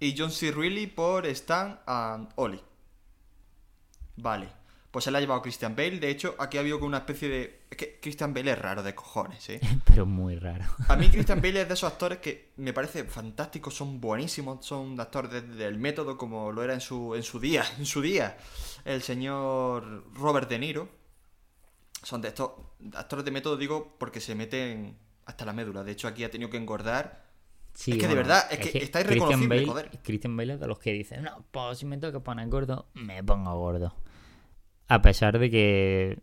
y John C. Reilly por Stan and Ollie. Vale. Pues se la ha llevado Christian Bale. De hecho, aquí ha habido como una especie de. Es que Christian Bale es raro de cojones, ¿eh? Pero muy raro. A mí Christian Bale es de esos actores que me parece fantástico, son buenísimos, son actores de- del método como lo era en su, en su día, en su día. El señor Robert De Niro. Son de estos actores de método, digo, porque se meten hasta la médula. De hecho, aquí ha tenido que engordar. Sí, Es que de verdad, es que está irreconocible, Christian joder. Bale, Christian Bale es de los que dicen, no, pues si me tengo que poner gordo, me pongo gordo. A pesar de que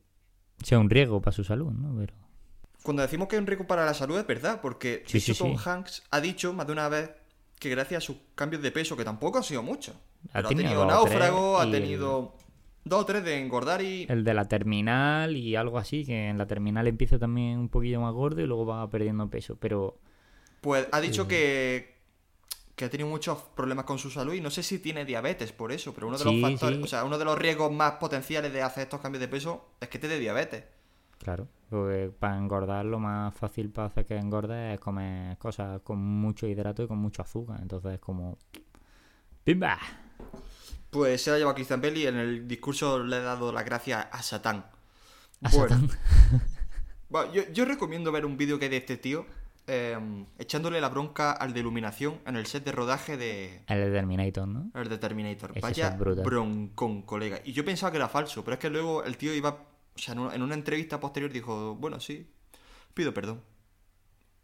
sea un riesgo para su salud, ¿no? Pero... Cuando decimos que es un riesgo para la salud es verdad, porque Sí, de hecho sí, Tom sí. Hanks ha dicho más de una vez que gracias a sus cambios de peso, que tampoco han sido muchos, Ha pero ha tenido tenido náufrago, ha tenido dos o tres de engordar y... El de la terminal y algo así, que en la terminal empieza también un poquillo más gordo y luego va perdiendo peso. Pero Pues ha dicho que, que ha tenido muchos problemas con su salud y no sé si tiene diabetes por eso, pero uno de Sí, los factores, sí. o sea, uno de los riesgos más potenciales de hacer estos cambios de peso es que te dé diabetes. claro, porque para engordar lo más fácil para hacer que engorde es comer cosas con mucho hidrato y con mucho azúcar. Entonces es como... ¡Pimba! Pues se la lleva Christian Bale y en el discurso le he dado las gracias a Satán. A Bueno, Satán. Bueno, yo, yo recomiendo ver un vídeo que hay de este tío eh, echándole la bronca al de iluminación en el set de rodaje de, El de Terminator, ¿no? el de Terminator. Ese Vaya broncón, colega. Y yo pensaba que era falso, pero es que luego el tío iba, o sea, en una, en una entrevista posterior dijo, bueno, sí, pido perdón.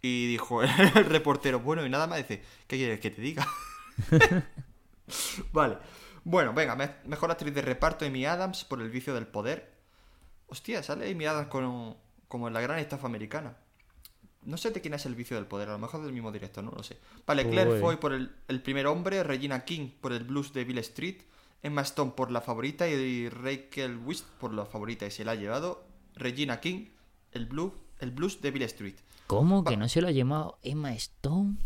Y dijo el reportero, bueno, y nada más dice, ¿qué quieres que te diga? vale. Bueno, venga, me- mejor actriz de reparto Amy Adams por el vicio del poder. Hostia, sale Amy Adams con- como en la gran estafa americana. No sé de quién es el vicio del poder, a lo mejor del mismo director, no lo sé. Vale, Claire Uy. Foy por el, el primer hombre, Regina King por el blues de Bill Street, Emma Stone por la favorita y Rachel Wist por la favorita y se la ha llevado Regina King, el blues, el blues de Bill Street. ¿Cómo que no se lo ha llamado Emma Stone?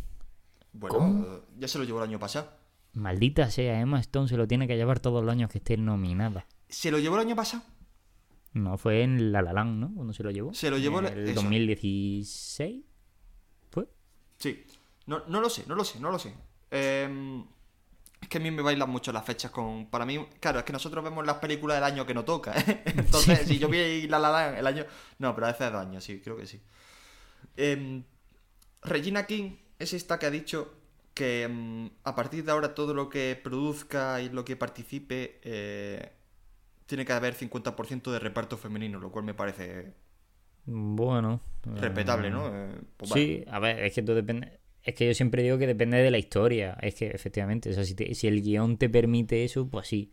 Bueno, ¿Cómo? ya se lo llevó el año pasado. Maldita sea, Emma Stone se lo tiene que llevar todos los años que esté nominada. ¿Se lo llevó el año pasado? No, fue en La La Land, ¿no? Cuando se lo llevó. Se lo llevó en el eso. 2016. ¿Fue? Sí. No, no lo sé, no lo sé, no lo sé. Eh, es que a mí me bailan mucho las fechas con... Para mí, claro, es que nosotros vemos las películas del año que no toca. ¿eh? Entonces, si yo vi La La Land el año... No, pero hace dos años, sí, creo que sí. Eh, Regina King es esta que ha dicho que mm, a partir de ahora todo lo que produzca y lo que participe eh, tiene que haber 50% de reparto femenino, lo cual me parece Bueno. respetable, eh, ¿no? Eh, pues vale. Sí, a ver, es que todo depende. Es que yo siempre digo que depende de la historia. Es que efectivamente, o sea, si, te- si el guion te permite eso, pues sí.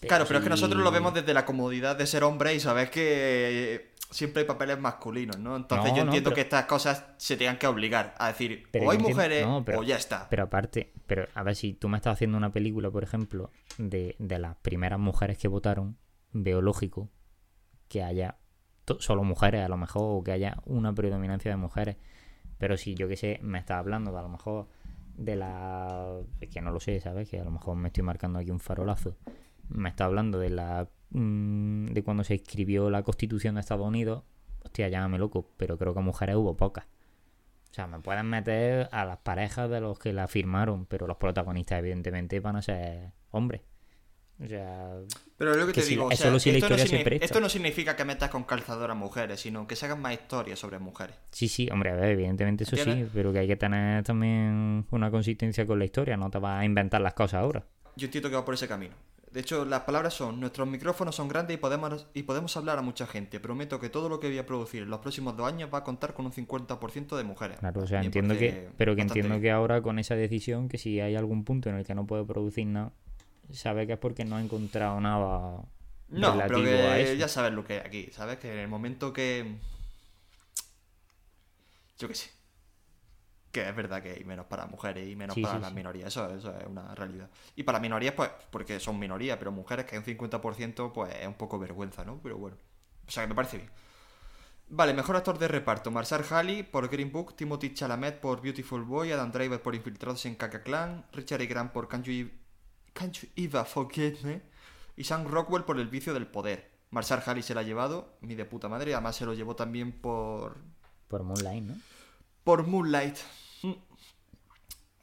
Claro, pero es que nosotros lo vemos desde la comodidad de ser hombre y sabes que siempre hay papeles masculinos, ¿no? Entonces No, yo no, entiendo pero- que estas cosas se tengan que obligar a decir, Pero o hay mujeres no, pero- o ya está. Pero aparte, pero a ver, si tú me estás haciendo una película, por ejemplo, de, de las primeras mujeres que votaron, veo lógico que haya solo mujeres, a lo mejor, o que haya una predominancia de mujeres. Pero si yo que sé, me estás hablando de a lo mejor de la. Que no lo sé, ¿sabes? Que a lo mejor me estoy marcando aquí un farolazo. Me está hablando de la. mm, de cuando se escribió la constitución de Estados Unidos. Hostia, llámame loco, pero creo que mujeres hubo pocas. O sea, me pueden meter a las parejas de los que la firmaron, pero los protagonistas, evidentemente, van a ser hombres. O sea, Pero lo que, que te si- digo, o es sea, solo si la esto, no historia se signi- presta. esto no significa que metas con calzador a mujeres, sino que se hagan más historias sobre mujeres. sí, sí, hombre, a ver, evidentemente eso sí, pero que hay que tener también una consistencia con la historia, no te vas a inventar las cosas ahora. Yo entiendo que va por ese camino. De hecho, las palabras son, nuestros micrófonos son grandes y podemos, y podemos hablar a mucha gente. Prometo que todo lo que voy a producir en los próximos dos años va a contar con un 50% de mujeres. Claro, o sea, entiendo que, pero que entiendo bien. que ahora con esa decisión, que si hay algún punto en el que no puede producir nada, sabe que es porque no ha encontrado nada No, pero a que eso. ya sabes lo que hay aquí, ¿sabes? Que en el momento que... Yo qué sé. Que es verdad que hay menos para mujeres y menos Sí, para sí, las sí. minorías, eso, eso es una realidad. Y para minorías, pues, porque son minorías, pero mujeres que hay un 50%, pues es un poco vergüenza, ¿no? Pero bueno. O sea, que me parece bien. Vale, mejor actor de reparto. Marcel Halley por Green Book, Timothy Chalamet por Beautiful Boy, Adam Driver por Infiltrados en Kaka Clan, Richard E. Grant por Can't You, Can't You Eva Forget Me y Sam Rockwell por El Vicio del Poder. Marcel Halley se la ha llevado, mi de puta madre, y además se lo llevó también por Por Moonlight, ¿no? por Moonlight.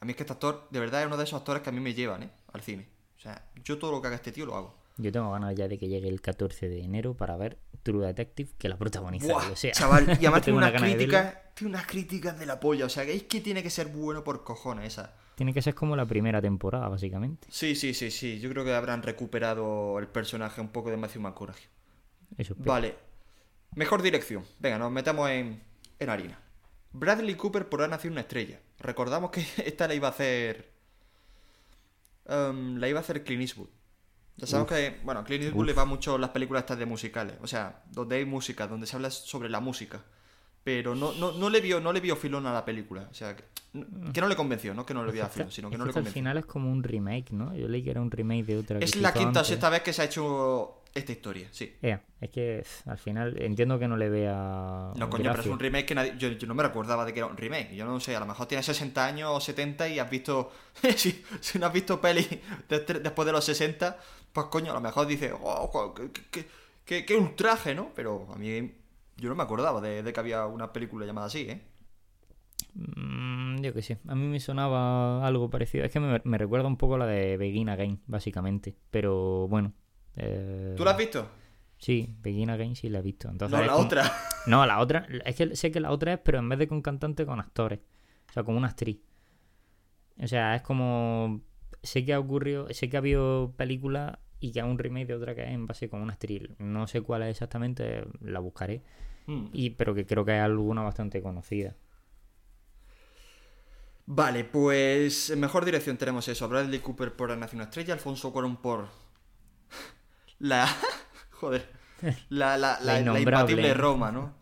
A mí es que este actor, de verdad, es uno de esos actores que a mí me llevan, ¿eh? Al cine. O sea, yo todo lo que haga este tío lo hago. Yo tengo ganas ya de que llegue el 14 de enero para ver True Detective, que la protagoniza. Buah, o sea, chaval, y además tiene unas gana de críticas, tiene unas críticas de la polla. O sea, que es que tiene que ser bueno por cojones esa. Tiene que ser como la primera temporada, básicamente. Sí, sí, sí, sí. Yo creo que habrán recuperado el personaje un poco de Matthew McConaughey. Eso espero. Vale. Mejor dirección. Venga, nos metamos en, en harina. Bradley Cooper por Ha nacido una estrella. Recordamos que esta la iba a hacer. em, la iba a hacer Clint Eastwood. Ya sabemos que, bueno, a Clint Eastwood Uf. le va mucho las películas estas de musicales. O sea, donde hay música, donde se habla sobre la música. Pero no, no, no le vio, no le vio filón a la película. O sea, que, que no le convenció, no que no le vio filón, sino que no le esta al convenció. final es como un remake, ¿no? Yo leí que era un remake de otra Es la quinta o sexta vez que se ha hecho esta historia, sí. Ea, es que al final entiendo que no le vea. No, coño, pero es un remake que nadie- yo, yo no me recordaba de que era un remake. Yo no sé, a lo mejor tienes 60 años o 70 y has visto. si, si no has visto peli de- de- después de los 60, pues coño, a lo mejor dices, oh, qué, qué- ultraje, ¿no? Pero a mí. Yo no me acordaba de, de que había una película llamada así, ¿eh? Mm, yo qué sé, a mí me sonaba algo parecido. Es que me, me recuerda un poco a la de Begin Again, básicamente. Pero bueno. Eh, ¿Tú la has visto? Sí, Begin Again sí la he visto. Entonces No, la como- otra. No, la otra. Es que sé que la otra es, pero en vez de con cantante, con actores. O sea, como una actriz. O sea, es como. Sé que ha ocurrido. Sé que ha habido películas y que hay un remake de otra que es en base con una actriz. No sé cuál es exactamente, la buscaré. Mm. Y, pero que creo que hay alguna bastante conocida. Vale, pues en mejor dirección tenemos eso. Bradley Cooper por La Nación Estrella, Alfonso Cuarón por la... Joder. La, la, la, imbatible Roma, ¿no?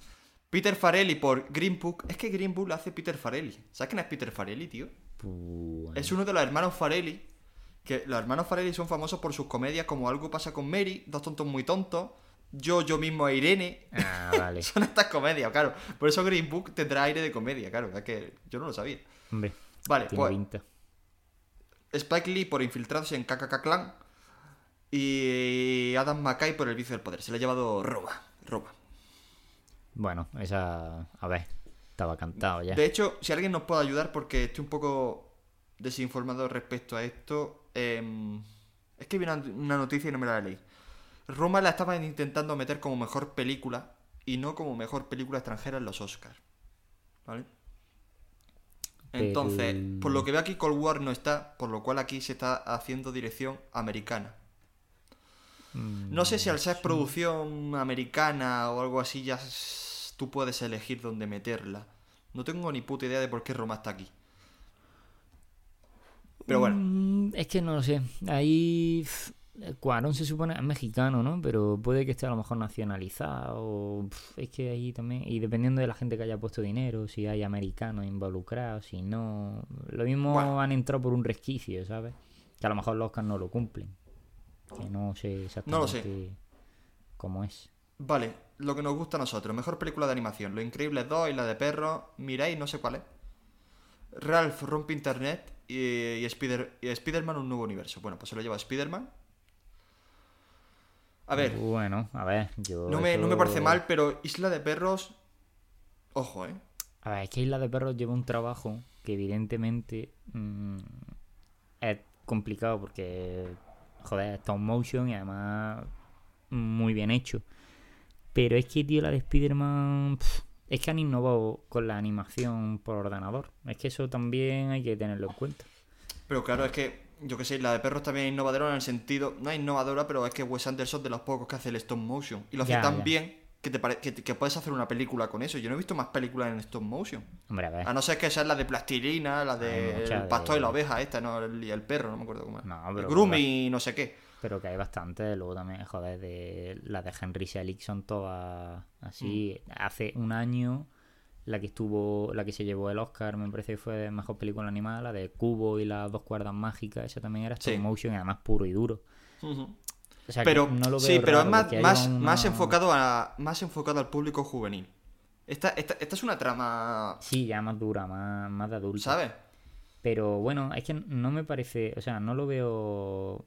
Peter Farelli por Green Book. Es que Green Book la hace Peter Farelli. ¿Sabes quién es Peter Farelli, tío? Es uno de los hermanos Farelli. Que los hermanos Farelli son famosos por sus comedias como Algo pasa con Mary, Dos tontos muy tontos, Yo, yo mismo e Irene. Ah, vale. Son estas comedias, claro. Por eso Green Book tendrá aire de comedia, claro. Es que yo no lo sabía. Hombre, Vale, pues. Spike Lee por infiltrados en KKK Clan y Adam McKay por el vicio del poder. Se le ha llevado Roma. Roma. Bueno, esa. A ver, estaba cantado ya. De hecho, si alguien nos puede ayudar, porque estoy un poco desinformado respecto a esto, em, es que vi una, una noticia y no me la leí. Roma la estaban intentando meter como mejor película y no como mejor película extranjera en los Oscars. ¿Vale? Entonces, por lo que veo aquí, Cold War no está, por lo cual aquí se está haciendo dirección americana. No sé si al ser producción americana o algo así ya tú puedes elegir dónde meterla. No tengo ni puta idea de por qué Roma está aquí. Pero bueno, Mm, Es que no lo sé. Ahí. Cuarón se supone es mexicano, ¿no? Pero puede que esté a lo mejor nacionalizado. Es que ahí también. Y dependiendo de la gente que haya puesto dinero, si hay americanos involucrados, si no. Lo mismo Bueno. han entrado por un resquicio, ¿sabes? Que a lo mejor los Oscars no lo cumplen. Que no sé exactamente No lo sé. cómo es. vale, lo que nos gusta a nosotros. Mejor película de animación. Lo Increíbles 2 y la de perros. Miráis, no sé cuál es. Ralph rompe internet y, y, Spider, y Spider-Man un nuevo universo. Bueno, pues se lo lleva Spider-Man. A ver, Bueno, a ver, yo. no me, no me parece mal, pero Isla de Perros... Ojo, ¿eh? A ver, es que Isla de Perros lleva un trabajo que evidentemente mm, es complicado porque, joder, en motion y además muy bien hecho. Pero es que, tío, la de Spider-Man... Es que han innovado con la animación por ordenador. Es que eso también hay que tenerlo en cuenta. Pero claro, es que, yo que sé, la de perros también es innovadora en el sentido, no es innovadora, pero es que Wes Anderson es de los pocos que hace el stop motion. Y lo hace Ya, tan ya. bien que, te pare- que, que puedes hacer una película con eso. Yo no he visto más películas en stop motion. Hombre, a ver. A no ser que sea la de plastilina, la Hay de el pastor de- y la oveja esta, no, el, perro, no me acuerdo cómo es. No, el pero- Groomy y no sé qué. Pero que hay bastante, luego también, joder, de la de Henry Selick son todas así. Mm. Hace un año, la que estuvo, la que se llevó el Oscar, me parece que fue mejor película animada, la de Cubo y las dos cuerdas mágicas, esa también era stop Sí. motion y además puro y duro. Ujú. O sea, que Pero, no lo veo sí, pero es más, más, una- más, enfocado a, más enfocado al público juvenil. Esta, esta, esta es una trama, Sí, ya más dura, más, más de adulto. ¿sabes? Pero bueno, es que no me parece, o sea, no lo veo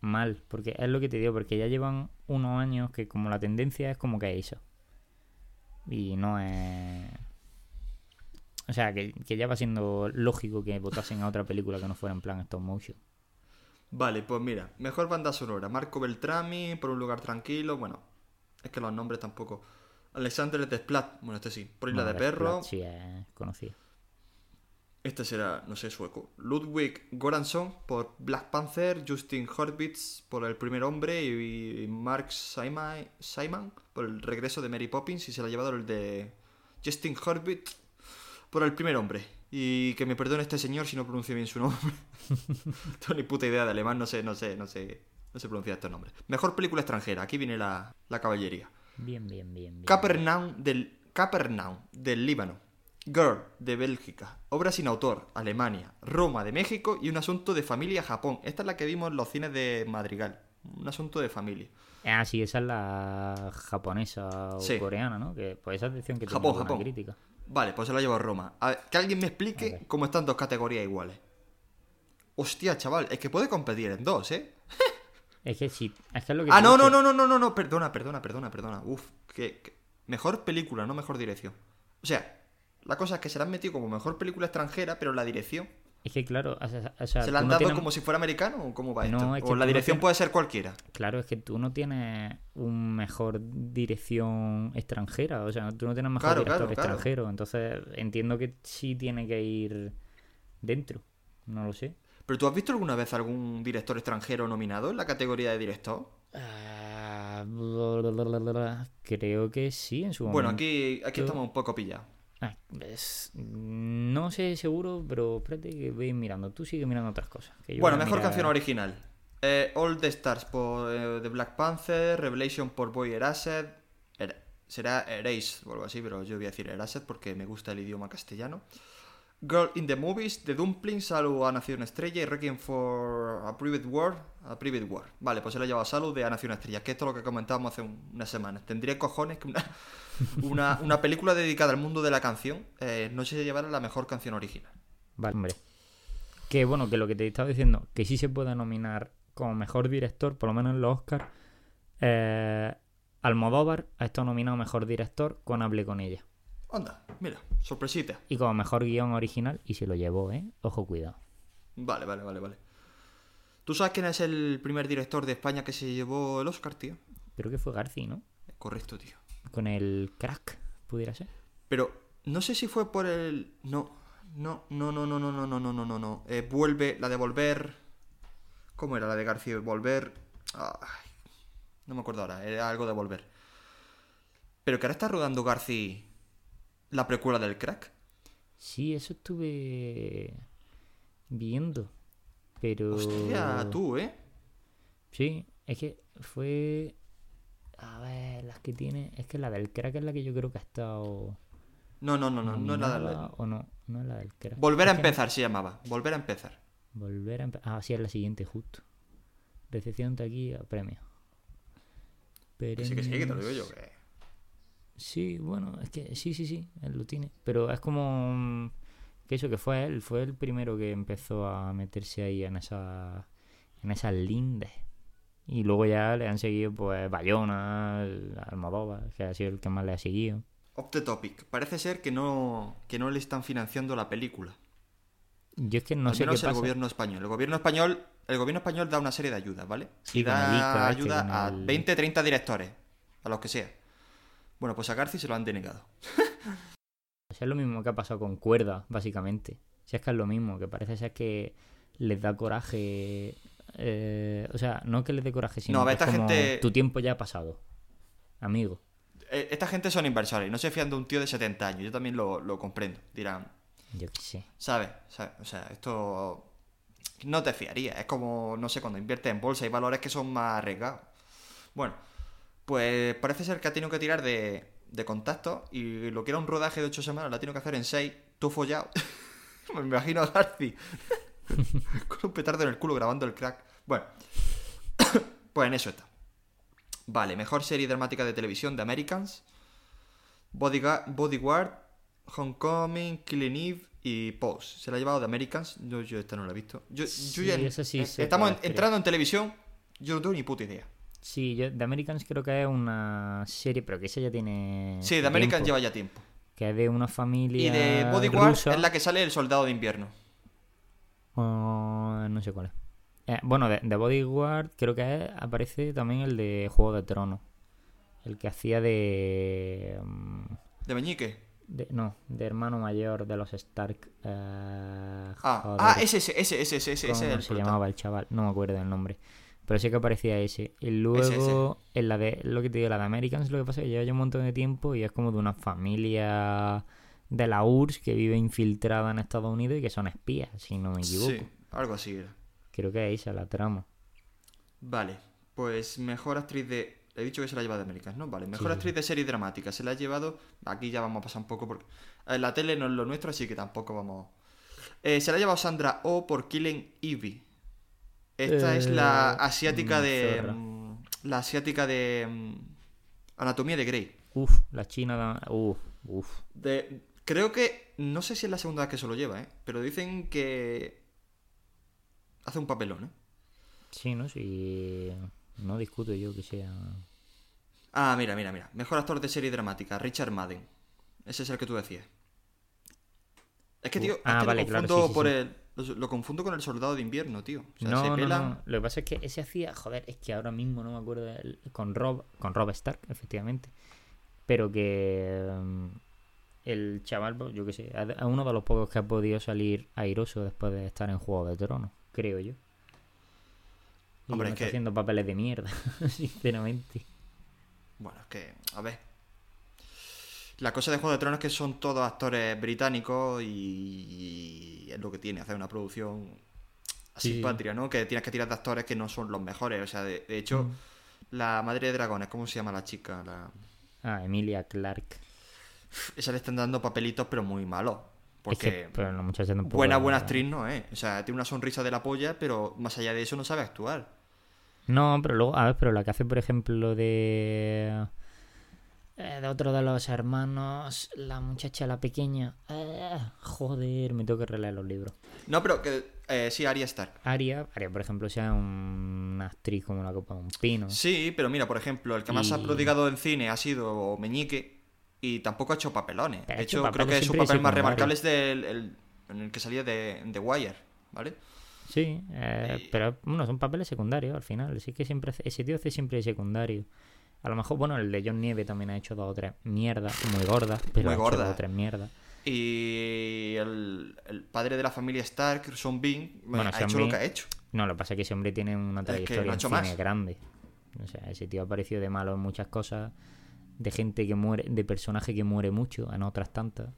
mal, porque es lo que te digo, porque ya llevan unos años que como la tendencia es como que es eso. Y no es... O sea, que, que ya va siendo lógico que votasen a otra película que no fuera en plan stop motion. Vale, pues mira, mejor banda sonora. Marco Beltrami, Por un lugar tranquilo. Bueno, es que los nombres tampoco. Alexander Desplat, bueno, este sí. Por Isla de Perro. Sí, es conocido. Este será, no sé, sueco. Ludwig Goransson por Black Panther, Justin Horvitz por El primer hombre y Mark Simon, Simon por El regreso de Mary Poppins y se lo ha llevado el de Justin Horvitz por El primer hombre. Y que me perdone este señor si no pronuncio bien su nombre. no tengo ni puta idea de alemán, no sé, no sé, no sé, no sé pronunciar estos nombres. Mejor película extranjera, aquí viene la, la caballería. Bien, bien, bien. bien. Capernaum del, Capernaum del Líbano. Girl de Bélgica. Obra sin autor, Alemania. Roma de México y un asunto de familia, Japón. Esta es la que vimos en los cines de Madrigal. Un asunto de familia. Ah, sí, esa es la japonesa o Sí. coreana, ¿no? Que pues esa decisión que tiene Japón, buena Japón. crítica. Vale, pues se la llevo a Roma. A ver, que alguien me explique cómo están dos categorías iguales. Hostia, chaval, es que puede competir en dos, ¿eh? Es que sí, es que es lo que Ah, no, no, no, no, no, no, perdona, perdona, perdona, perdona. Uf, que, que- mejor película, no mejor dirección. O sea, la cosa es que se la han metido como mejor película extranjera, pero la dirección Es que claro, o sea, ¿Se la han no dado tienes- como si fuera americano o cómo va No, esto? es que o la no dirección tienes- puede ser cualquiera. Claro, es que tú no tienes un mejor dirección extranjera, o sea, tú no tienes mejor Claro, director claro, claro. extranjero, entonces entiendo que sí tiene que ir dentro, no lo sé. ¿Pero tú has visto alguna vez algún director extranjero nominado en la categoría de director? Ah, Creo que sí, en su momento. Bueno, aquí, aquí estamos un poco pillados. Ah, es- No sé seguro, pero espérate que voy mirando. Tú sigue mirando otras cosas. que yo Bueno, mejor mirar- canción original. Eh, All the Stars por eh, The Black Panther, Revelation por Boy Erased. Era- será Erase o algo así, pero yo voy a decir Erased porque me gusta el idioma castellano. Girl in the Movies, The Dumpling, Salud a Nación Estrella y Requiem for a Private War. A Private War. Vale, pues se lo ha llevado Salud de A Nación Estrella, que esto es lo que comentábamos hace un- unas semanas. Tendría cojones que una, una, una película dedicada al mundo de la canción eh, no se llevara la mejor canción original. Vale, hombre. Que bueno, que lo que te estaba diciendo, que sí se puede nominar como mejor director, por lo menos en los Oscars. Eh, Almodóvar ha estado nominado mejor director con Hablé con ella. Anda, mira, sorpresita. Y como mejor guion original, y se lo llevó, ¿eh? Ojo, cuidado. Vale, vale, vale, vale. ¿Tú sabes quién es el primer director de España que se llevó el Oscar, tío? Creo que fue Garci, ¿no? Correcto, tío. Con el crack, pudiera ser. Pero no sé si fue por el. No, no, no, no, no, no, no, no, no, no, no, no. Eh, vuelve, la de volver. ¿Cómo era la de García? Volver. Ay, no me acuerdo ahora, era algo de volver. Pero que ahora está rodando García la precuela del crack. Sí, eso estuve viendo. Pero. Hostia, tú, ¿eh? Sí, es que fue. A ver, las que tiene. Es que la del crack es la que yo creo que ha estado. No, no, no, no, no es la nominada, de... O no, no es la del crack. Volver a empezar se llamaba. Volver a empezar. Volver a empezar. Ah, sí, es la siguiente, justo. Recepción de aquí a premio. Que sí, que sí, que te lo digo yo. Que... Sí, bueno, es que sí, sí, sí, él lo tiene. Pero es como mm, que eso que fue él, fue el primero que empezó a meterse ahí en esa en esas lindes. Y luego ya le han seguido pues Bayona, Almodóvar, que ha sido el que más le ha seguido. Off the topic. Parece ser que no, que no le están financiando la película. Yo es que no Al sé qué menos el pasa. gobierno español. El gobierno español, el gobierno español da una serie de ayudas, ¿vale? Sí, y da ICA este, ayuda a el- 20, 30 directores, a los que sea. Bueno, pues a Garci se lo han denegado. Es lo mismo que ha pasado con Cuerda, básicamente. Si es que es lo mismo, que parece ser que les da coraje. eh, o sea, no que les dé coraje, sino No, que es esta como, gente- tu tiempo ya ha pasado, amigo. Eh, Esta gente son inversores, no se fían de un tío de 70 años. Yo también lo, lo comprendo. Dirán, Yo qué sé. ¿sabes? ¿Sabes? O sea, esto no te fiaría. Es como, no sé, cuando inviertes en bolsa hay valores que son más arriesgados. Bueno, pues parece ser que ha tenido que tirar de, de contacto y lo que era un rodaje de 8 semanas lo ha tenido que hacer en 6, tú follado. Me imagino a Garci con un petardo en el culo grabando el crack. Bueno, pues en eso está. Vale, mejor serie dramática de televisión de Americans. Bodyguard, Bodyguard Homecoming, Killing Eve y Pose. Se la ha llevado de Americans. Yo, yo esta no la he visto. Yo, ya- sí eh, estamos en- entrando en televisión. Yo no tengo ni puta idea. Sí, yo, The Americans creo que es una serie, pero que esa ya tiene. Sí, de Americans lleva ya tiempo. Que es de una familia. Y de Bodyguard rusa. es la que sale el soldado de invierno. Oh, no sé cuál es. Eh, bueno, de, de Bodyguard creo que es- aparece también el de Juego de Tronos. El que hacía de... mm, ¿De Meñique? de- no, de hermano mayor de los Stark. eh, Ah, ah, ese, ese, ese, ese, ese, ese, ¿cómo ese es el se prota. llamaba el chaval? No me acuerdo el nombre. Pero sí que aparecía ese. Y luego, en la de, lo que te digo, la de Americans, lo que pasa es que lleva ya un montón de tiempo y es como de una familia de la URSS que vive infiltrada en Estados Unidos y que son espías, si no me equivoco. Sí, algo así era. Creo que es esa la trama. Vale, pues mejor actriz de... He dicho que se la ha llevado de Américas, ¿no? Vale, mejor Sí. actriz de serie dramática. Se la ha llevado... Aquí ya vamos a pasar un poco porque... En la tele no es lo nuestro, así que tampoco vamos... Eh, se la ha llevado Sandra Oh por Killing Ivy. Esta es la Eh, asiática mm, de... zorra. mm, La asiática de... mm, Anatomía de Grey. Uf, la China. Uf, uf. De... Creo que... No sé si es la segunda vez que se lo lleva, ¿eh? Pero dicen que... Hace un papelón, ¿eh? Sí, ¿no? Sí... No discuto yo que sea... Ah, mira, mira, mira. Mejor actor de serie dramática, Richard Madden. Ese es el que tú decías. Es que, Uh, tío, es que vale, lo claro, confundo sí, sí, por sí. el. Lo, lo confundo con el soldado de invierno, tío. O sea, no, se pela. no. Lo que pasa es que ese hacía, joder, es que ahora mismo no me acuerdo con Rob, con Rob Stark, efectivamente. Pero que mm, el chaval, pues, yo qué sé, es uno de los pocos que ha podido salir airoso después de estar en Juego de Tronos, creo yo. Y Hombre, es está que- haciendo papeles de mierda, sinceramente. Bueno, es que, a ver. La cosa de Juego de Tronos es que son todos actores británicos y, y es lo que tiene, hacer una producción así Sí. patria, ¿no? Que tienes que tirar de actores que no son los mejores. O sea, de, de hecho, Mm. la madre de dragones, ¿cómo se llama la chica? La... Ah, Emilia Clark. Esa le están dando papelitos, pero muy malos. Es Porque que, pero tampoco... buena, buena actriz no es. O sea, tiene una sonrisa de la polla, pero más allá de eso no sabe actuar. No, pero luego, a ver, pero la que hace, por ejemplo, de. Eh, de otro de los hermanos, la muchacha, la pequeña. eh, joder, me tengo que releer los libros. No, pero que eh, sí, Arya Stark. Aria, Aria, por ejemplo, sea una actriz como la copa de un pino. Sí, pero mira, por ejemplo, el que más ha prodigado en cine ha sido Meñique y tampoco ha hecho papelones. Pero de hecho hecho, creo que su papel más remarcable es del, el- en el que salía de, de Wire, ¿vale? Sí, eh, Y- pero bueno, son papeles secundarios al final. Sí que siempre ese tío hace siempre secundario. A lo mejor, bueno, el de John Nieve también ha hecho dos o tres mierdas muy gordas, pero Muy ha hecho dos o tres mierdas. Y el, el padre de la familia Stark, Sean Bean, Bueno, ha Sean hecho lo que ha hecho. No, lo que pasa es que ese hombre tiene una que no ha trayectoria en hecho cine más. grande. O sea, ese tío ha aparecido de malo en muchas cosas, de gente que muere, de personaje que muere mucho, en otras tantas.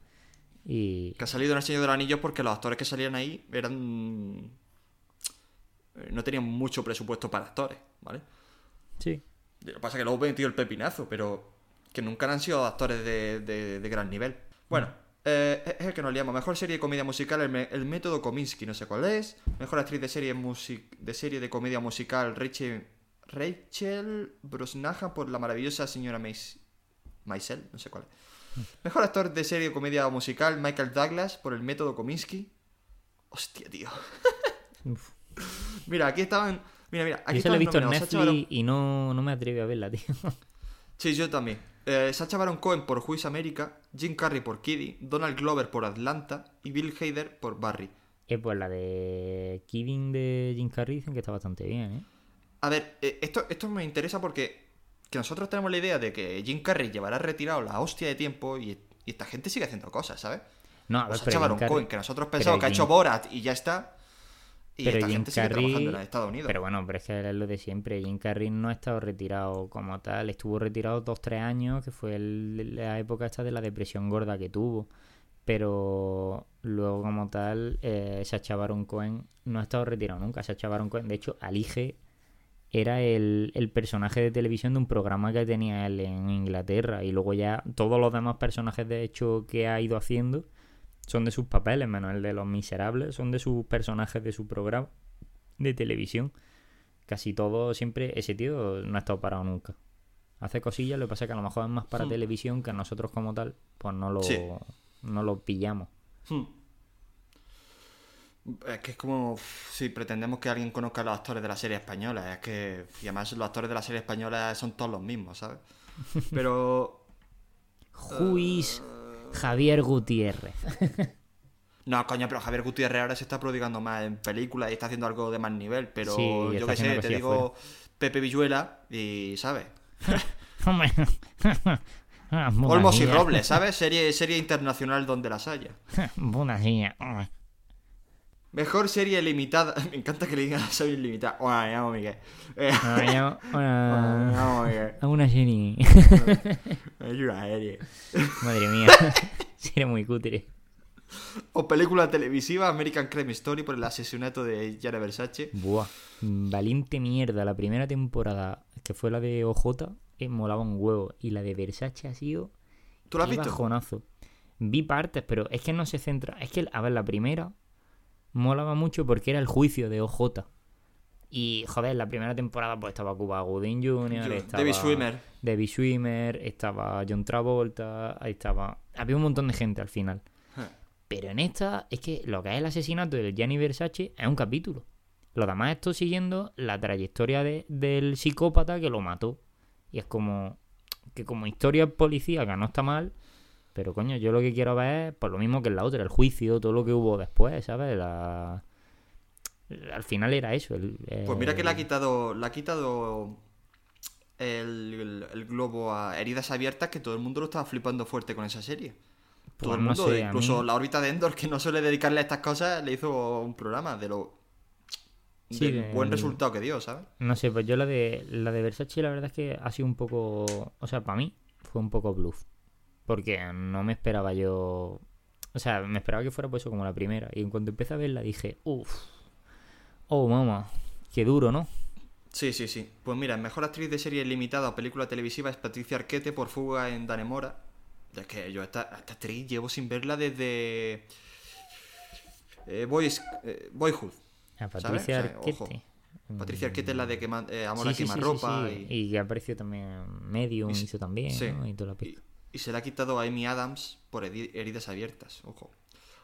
Y Que ha salido en El Señor de los Anillos porque los actores que salían ahí eran. eh, No tenían mucho presupuesto para actores, ¿vale? sí, Lo que pasa es que luego he metido el pepinazo, pero que nunca han sido actores de, de- de gran nivel. Bueno, eh, es el que nos liamos. Mejor serie de comedia musical, el, el método Kominsky, no sé cuál es. Mejor actriz de serie, music- de serie de comedia musical, Rachel, Rachel Brosnahan por la maravillosa señora Mace- Maisel, no sé cuál es. Mejor actor de serie de comedia musical, Michael Douglas por el método Kominsky. Hostia, tío. Uf. Mira, aquí estaban... Mira, mira, aquí yo se lo he visto en Baron- Netflix y no, no me atrevo a verla, tío. Sí, yo también. Eh, Sacha Baron Cohen por Juice America, Jim Carrey por Kiddy, Donald Glover por Atlanta y Bill Hader por Barry. Eh, pues la de Kidding de Jim Carrey dicen que está bastante bien, ¿eh? A ver, eh, esto, esto me interesa porque que nosotros tenemos la idea de que Jim Carrey llevará retirado la hostia de tiempo y, y esta gente sigue haciendo cosas, ¿sabes? No, a O ver, Sacha pero Baron Carrey- Cohen, que nosotros pensamos que ha hecho Borat y ya está. Y pero esta Jim gente sigue Carrey- trabajando en Estados Unidos. Pero bueno, pero es que es lo de siempre. Jim Carrey no ha estado retirado como tal. Estuvo retirado dos, tres años, que fue el- la época esta de la depresión gorda que tuvo. Pero luego como tal, eh, Sacha Baron Cohen no ha estado retirado nunca. Sacha Baron Cohen, de hecho, Alige era el, el personaje de televisión de un programa que tenía él en Inglaterra. Y luego ya todos los demás personajes, de hecho, que ha ido haciendo son de sus papeles, menos el de los miserables, son de sus personajes de su programa de televisión. Casi todo, siempre, ese tío no ha estado parado nunca. Hace cosillas, lo que pasa es que a lo mejor es más para Hmm. televisión que nosotros como tal, pues no lo, Sí. no lo pillamos. Hmm. Es que es como si pretendemos que alguien conozca a los actores de la serie española. Es que, y además los actores de la serie española son todos los mismos, ¿sabes? Pero Juis Javier Gutiérrez. No, coño, pero Javier Gutiérrez ahora se está prodigando más en películas y está haciendo algo de más nivel. Pero Sí, yo qué sé, te digo Pepe Villuela y, ¿sabes? Olmos y Robles, ¿sabes? Serie, serie internacional donde las haya. silla. Buena silla. Mejor serie limitada. Me encanta que le digan serie limitada. Bueno, me llamo Miguel. Eh, Ah, yo- me llamo Miguel. a una serie. Es una serie. Madre mía. Sería muy cutre. O película televisiva American Crime Story por el asesinato de Gianni Versace. Buah. Valiente mierda. La primera temporada, que fue la de OJ, eh, molaba un huevo. Y la de Versace ha sido. ¿Tú la has visto? bajonazo. Vi partes, pero es que no se centra. Es que, a ver, la primera molaba mucho porque era el juicio de OJ. Y, joder, la primera temporada pues estaba Cuba Gooding Jr., Yo- estaba David Schwimmer. David Schwimmer, estaba John Travolta, ahí estaba... Había un montón de gente al final. Pero en esta es que lo que es el asesinato del Gianni Versace es un capítulo. Lo demás estoy siguiendo la trayectoria de- del psicópata que lo mató. Y es como que como historia policíaca no está mal, pero coño, yo lo que quiero ver es por lo mismo que en la otra, el juicio, todo lo que hubo después, ¿sabes? La... Al final era eso. el- Pues mira que le ha el- quitado, le ha quitado el, el- el globo a heridas abiertas que todo el mundo lo estaba flipando fuerte con esa serie. todo Pues el no mundo, sé, incluso mí- la órbita de Endor, que no suele dedicarle a estas cosas, le hizo un programa de lo Sí, del de- buen resultado que dio, ¿sabes? No sé, pues yo la de la de Versace la verdad es que ha sido un poco, o sea, para mí fue un poco bluff, porque no me esperaba yo, o sea, me esperaba que fuera pues eso como la primera y en cuanto empecé a verla dije, uff, oh mamá, qué duro, ¿no? Sí, sí, sí. Pues mira, mejor actriz de serie limitada o película televisiva es Patricia Arquette por Fuga en Danemora. Es que yo esta, esta actriz llevo sin verla desde eh, Boys- eh, Boyhood. A Patricia ¿Sabes? O sea, ojo. Arquette. Patricia Arquette es la de quema, eh, Amor Sí, a sí, sí, sí. y- Y que apareció también Medium, hizo también, sí. ¿no? Y toda la pista. y se le ha quitado a Amy Adams por heri- heridas abiertas, ojo.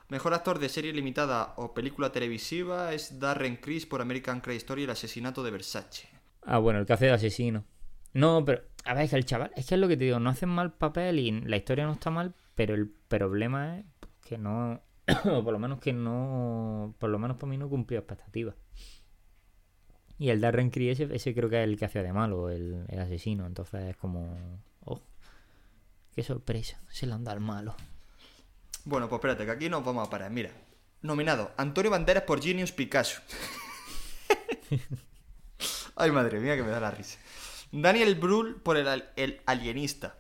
Mejor actor de serie limitada o película televisiva es Darren Criss por American Crime Story El asesinato de Versace. Ah, bueno, el que hace de asesino. No, pero, a ver, es que el chaval, es que es lo que te digo, no hacen mal papel y la historia no está mal, pero el problema es que no, o por lo menos que no, por lo menos para mí no cumplió expectativas. Y el Darren Criss, ese, ese creo que es el que hacía de malo, el, el asesino, entonces es como, qué sorpresa, se le anda al malo. Bueno, pues espérate, que aquí nos vamos a parar. Mira, nominado Antonio Banderas por Genius Picasso. Ay, madre mía, que me da la risa. Daniel Brühl por el, el Alienista.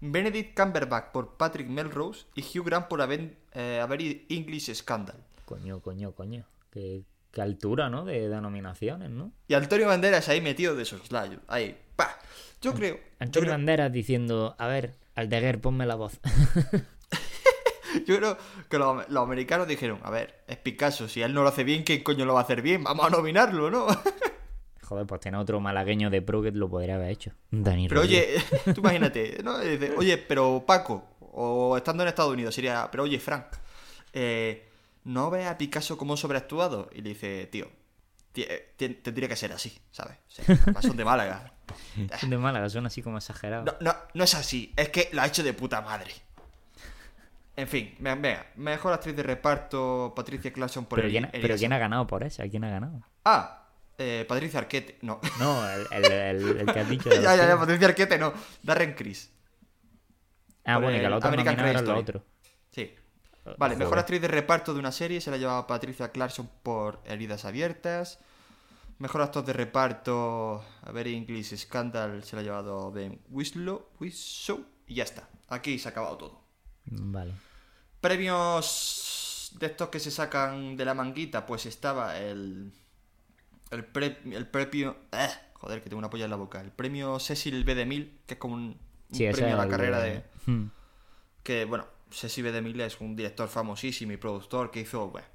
Benedict Cumberbatch por Patrick Melrose y Hugh Grant por Aven- eh, A Very English Scandal. Coño, coño, coño, qué, qué altura, ¿no? De denominaciones, ¿no? Y Antonio Banderas ahí metido de soslayo. Ahí, pa. Yo creo. Yo Antonio creo, Banderas diciendo, a ver, Aldeguer, ponme la voz. yo creo que los, los americanos dijeron: A ver, es Picasso. Si él no lo hace bien, ¿quién coño lo va a hacer bien? Vamos a nominarlo, ¿no? Joder, pues tiene otro malagueño de pro que lo podría haber hecho. Dani Pero Rodríguez. oye, tú imagínate, ¿no? Dice, oye, pero Paco, o estando en Estados Unidos, sería, pero oye, Frank, eh, ¿no ves a Picasso como sobreactuado? Y le dice, tío, tendría que ser así, ¿sabes? O sea, son de Málaga. Son de Málaga, son así como exagerados. No, no, no es así, es que lo ha hecho de puta madre. En fin, ve- venga, mejor actriz de reparto, Patricia Clarkson por pero, el ¿quién, ha- pero ¿quién ha ganado por esa? ¿Quién ha ganado? Ah, eh, Patricia Arquette, no. No, el, el, el- el que has dicho. ya, ya, ya. Patricia Arquette no. Darren Criss. Ah, por bueno, y que el otro American era lo otro. Sí. Vale, Joder. mejor actriz de reparto de una serie se la llevaba Patricia Clarkson por Heridas Abiertas. Mejor actor de reparto, a ver, English Scandal se la ha llevado Ben Wislow, y ya está. Aquí se ha acabado todo. Vale. Premios de estos que se sacan de la manguita, pues estaba el. El, pre- el premio. eh, joder, que tengo una polla en la boca. El premio Cecil B. DeMille, que es como un, un Sí, ese premio a la carrera de Hmm. que bueno, Cecil B. DeMille es un director famosísimo y productor que hizo bueno,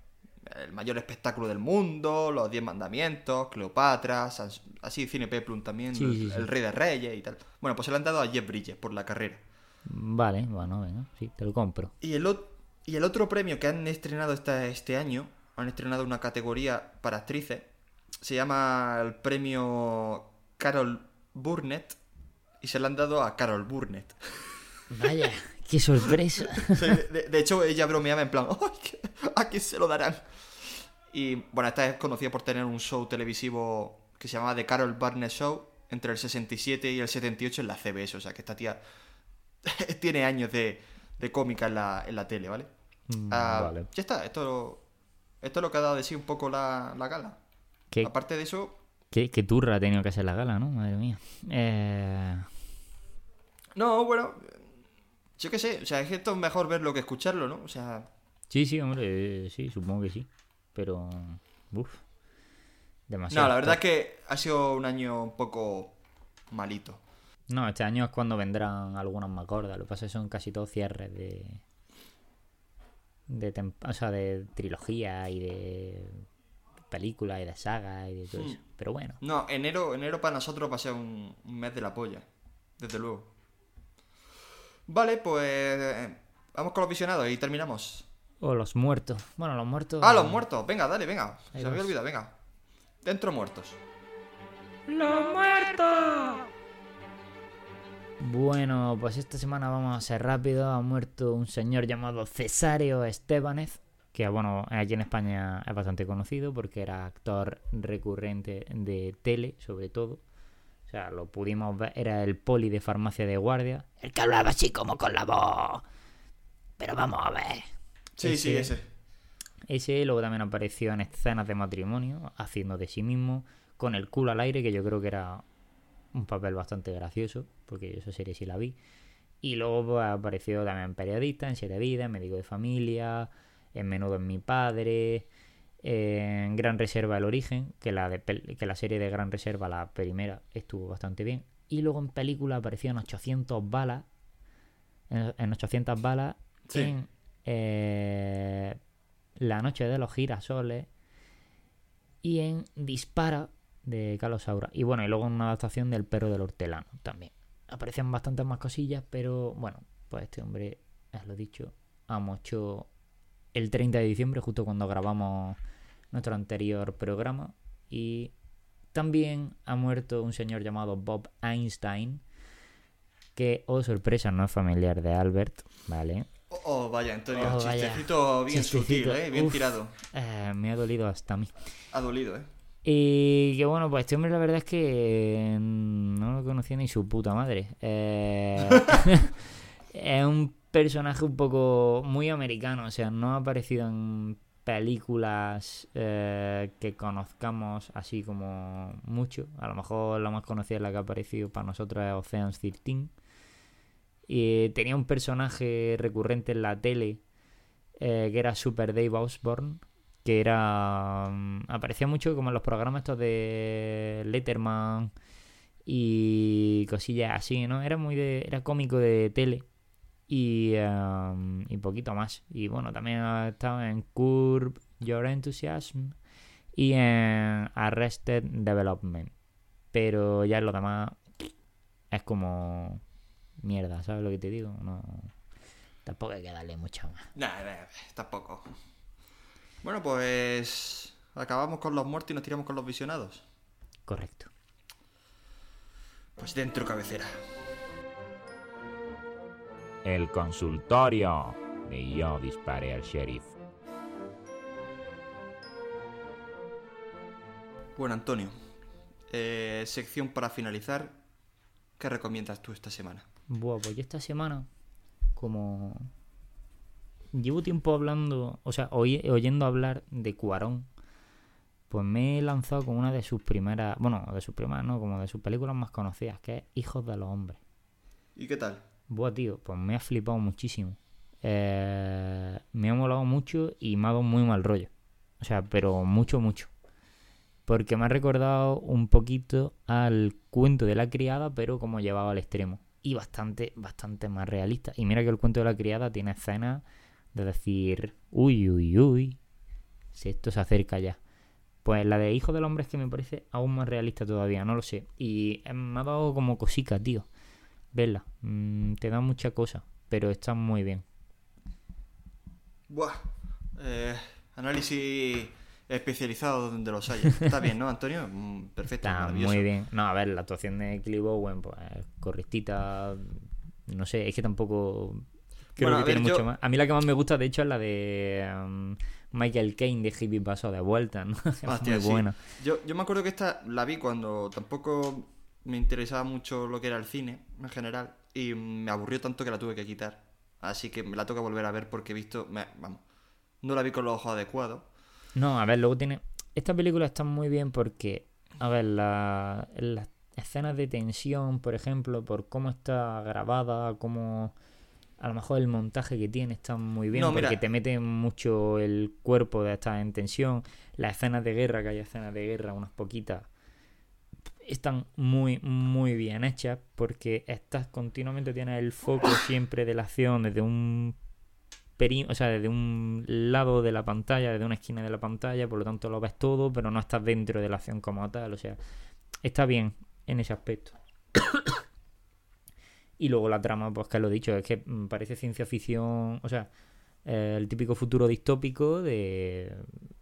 el mayor espectáculo del mundo, Los Diez Mandamientos, Cleopatra, Sans- así Cine Peplum también, Sí, el, sí, sí. el Rey de Reyes y tal. Bueno, pues se le han dado a Jeff Bridges por la carrera. Vale, bueno, venga, sí, te lo compro. Y el, y el otro premio que han estrenado esta- este año, han estrenado una categoría para actrices, se llama el premio Carol Burnett y se le han dado a Carol Burnett. Vaya, ¡Qué sorpresa! Sí, de, de hecho, ella bromeaba en plan, ¡ay, qué- ¿a quién se lo darán? Y bueno, esta es conocida por tener un show televisivo que se llamaba The Carol Barnett Show entre el 67 y el 78 en la CBS. O sea que esta tía tiene años de, de cómica en la, en la tele, ¿vale? Mm, Ah, vale. Ya está, esto, esto es lo que ha dado de sí un poco la, la gala. ¿Qué, Aparte de eso, qué, qué turra ha tenido que hacer la gala, ¿no? Madre mía. Eh, no, bueno, yo qué sé, o sea, es que esto es mejor verlo que escucharlo, ¿no? O sea, Sí, sí, hombre, eh, sí, supongo que sí. Pero, uff, demasiado. no, la verdad es que ha sido un año un poco malito. No, este año es cuando vendrán algunas más gordas. Lo que pasa es que son casi todos cierres de. de tem- o sea, de trilogía y de películas y de sagas y de todo Hmm. eso. Pero bueno. No, enero, enero para nosotros va a ser un, un mes de la polla, desde luego. Vale, pues eh, vamos con los visionados y terminamos. O los muertos. Bueno, los muertos. Ah, los muertos, venga, dale, venga. Se me había olvidado, venga. Dentro muertos. Bueno, pues esta semana vamos a ser rápido. Ha muerto un señor llamado Cesario Estebanez, que bueno, aquí en España es bastante conocido porque era actor recurrente de tele, sobre todo. O sea, lo pudimos ver, era el poli de farmacia de guardia, el que hablaba así como con la voz. Pero vamos a ver. Sí, sí, Ese- ese. Luego también apareció en escenas de matrimonio, haciendo de sí mismo, con el culo al aire, que yo creo que era un papel bastante gracioso, porque yo esa serie sí la vi. Y luego pues, apareció también en Periodista, en Siete Vidas, en Médico de Familia, en Menudo en mi Padre, en Gran Reserva El Origen, que la, de que la serie de Gran Reserva, la primera, estuvo bastante bien. Y luego en película apareció en 800 balas, en, en 800 balas, Sí. en eh, La Noche de los Girasoles y en Dispara de Carlos Saura. Y bueno, y luego en una adaptación del Perro del Hortelano también. Aparecen bastantes más cosillas, pero bueno, pues este hombre, es lo dicho, ha muerto el 30 de diciembre, justo cuando grabamos nuestro anterior programa. Y también ha muerto un señor llamado Bob Einstein, que, oh sorpresa, no es familiar de Albert, ¿vale? Oh, oh, vaya, Antonio, Oh, vaya. chistecito bien Chistecito, sutil, ¿eh? Bien uf. tirado. Eh, me ha dolido hasta a mí. Ha dolido, ¿eh? Y que bueno, pues este hombre la verdad es que no lo conocía ni su puta madre. Eh, es un personaje un poco muy americano, o sea, no ha aparecido en películas eh, que conozcamos así como mucho. A lo mejor la más conocida la que ha aparecido para nosotros es Ocean's 13. Y tenía un personaje recurrente en la tele eh, que era Super Dave Osborne que era mm, aparecía mucho como en los programas estos de Letterman y cosillas así, ¿no? Era muy de era cómico de tele y, um, y poquito más. Y bueno, también ha estado en Curb Your Enthusiasm y en Arrested Development. Pero ya en lo demás es como mierda, ¿sabes lo que te digo? No tampoco hay que darle mucho más. Nah, nah, tampoco. Bueno, pues acabamos con los muertos y nos tiramos con los visionados. Correcto. Pues dentro cabecera. El consultorio de Yo disparé al sheriff. Bueno, Antonio, eh, sección para finalizar. ¿Qué recomiendas tú esta semana? Buah, pues yo esta semana, como llevo tiempo hablando, o sea, oy- oyendo hablar de Cuarón, pues me he lanzado con una de sus primeras, bueno, de sus primeras, no, como de sus películas más conocidas, que es Hijos de los Hombres. ¿Y qué tal? Buah, tío, pues me ha flipado muchísimo. Eh, me ha molado mucho y me ha dado muy mal rollo. O sea, pero mucho, mucho. Porque me ha recordado un poquito al cuento de la criada, pero como llevado al extremo. Y bastante, bastante más realista. Y mira que el cuento de la criada tiene escenas de decir, uy, uy, uy, si esto se acerca ya. Pues la de Hijo del Hombre es que me parece aún más realista todavía, no lo sé. Y me ha dado como cosica, tío. Verla. Mm, te da mucha cosa, pero está muy bien. Buah. Eh, análisis especializado donde los haya. Está bien, ¿no, Antonio? Mm, perfecto, Está maravilloso. muy bien. No, a ver, la actuación de Clive Owen, pues correctita. No sé, es que tampoco Creo Bueno, que tiene ver, mucho yo- más. A mí la que más me gusta, de hecho, es la de um, Michael Caine de Hippie Paso de vuelta, ¿no? Hostia, muy sí. buena. Yo, yo me acuerdo que esta la vi cuando tampoco me interesaba mucho lo que era el cine en general y me aburrió tanto que la tuve que quitar. Así que me la que volver a ver porque he visto, me- vamos, no la vi con los ojos adecuados. No, a ver, luego tiene. Esta película está muy bien porque, a ver, la- las escenas de tensión, por ejemplo, por cómo está grabada, cómo. A lo mejor el montaje que tiene está muy bien No, porque mira. te mete mucho el cuerpo de estar en tensión. Las escenas de guerra, que hay escenas de guerra, unas poquitas, están muy, muy bien hechas porque estás continuamente, tienes el foco siempre de la acción desde un o sea, desde un lado de la pantalla, desde una esquina de la pantalla, por lo tanto lo ves todo, pero no estás dentro de la acción como tal, o sea, está bien en ese aspecto. y luego la trama, pues que lo he dicho, es que mm, parece ciencia ficción, o sea, eh, el típico futuro distópico de,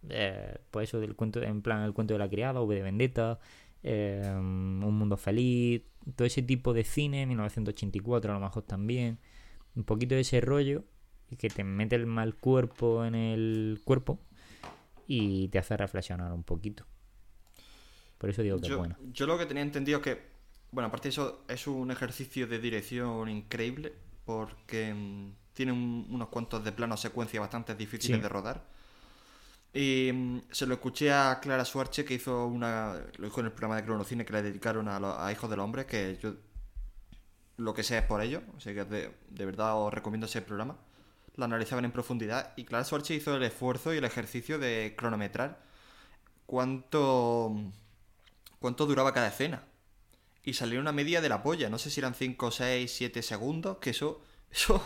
eh, pues eso, del cuento, en plan el cuento de la criada, V de Vendetta, eh, un mundo feliz, todo ese tipo de cine, 1984 a lo mejor también, un poquito de ese rollo que te mete el mal cuerpo en el cuerpo y te hace reflexionar un poquito. Por eso digo que es bueno. yo lo que tenía entendido es que, bueno, aparte de eso, es un ejercicio de dirección increíble porque mm, tiene un- unos cuantos de plano secuencia bastante difíciles Sí. de rodar. Y mm, se lo escuché a Clara Suarche que hizo una. Lo dijo en el programa de Cronocine que le dedicaron a, los- a Hijos del Hombre, que yo lo que sé es por ello. O sea que de, de verdad os recomiendo ese programa. La analizaban en profundidad. Y Clara Suarche hizo el esfuerzo y el ejercicio de cronometrar cuánto. cuánto duraba cada escena. Y salió una media de la polla. No sé si eran 5, 6, 7 segundos. Que eso. Eso.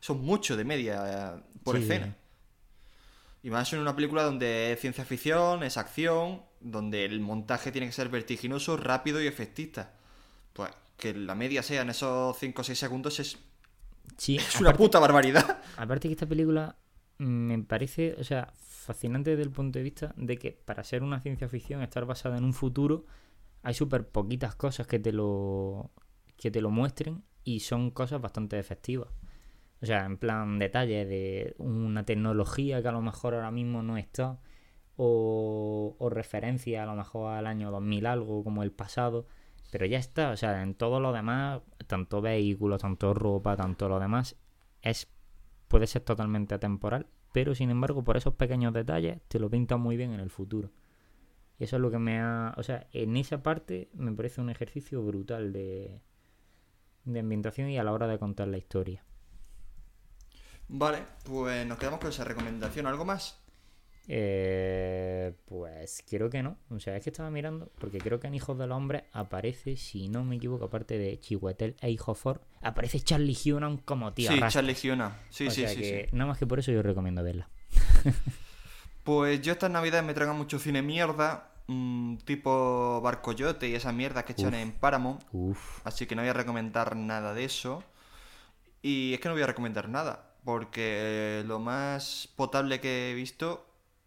Son mucho de media eh, por Sí. escena. Y más en una película donde es ciencia ficción, es acción, donde el montaje tiene que ser vertiginoso, rápido y efectista. Pues que la media sea en esos 5 o 6 segundos es, Sí, es una puta barbaridad. Aparte que esta película me parece, o sea, fascinante desde el punto de vista de que para ser una ciencia ficción, estar basada en un futuro, hay súper poquitas cosas que te lo que te lo muestren y son cosas bastante efectivas. O sea, en plan detalles de una tecnología que a lo mejor ahora mismo no está o, o referencia a lo mejor al año 2000 algo como el pasado, pero ya está, o sea, en todo lo demás, tanto vehículos, tanto ropa, tanto lo demás, es puede ser totalmente atemporal, pero sin embargo, por esos pequeños detalles te lo pinta muy bien en el futuro. Y eso es lo que me ha. O sea, en esa parte me parece un ejercicio brutal de, de ambientación y a la hora de contar la historia. Vale, pues nos quedamos con esa recomendación. ¿Algo más? Eh, pues creo que no. O sea, es que estaba mirando, porque creo que en Hijos del Hombre aparece, si no me equivoco, aparte de Chihuetel e Hijo Ford, aparece Charlie Hunnam como tío. sí. Charlie Fiona. Sí, o sí, sea sí, que sí. nada más que por eso yo recomiendo verla. Pues yo estas navidades me traigo mucho cine mierda, mm, tipo Barcoyote y esa mierda que echan Uf. en Paramount. Uf. Así que no voy a recomendar nada de eso. Y es que no voy a recomendar nada, porque lo más potable que he visto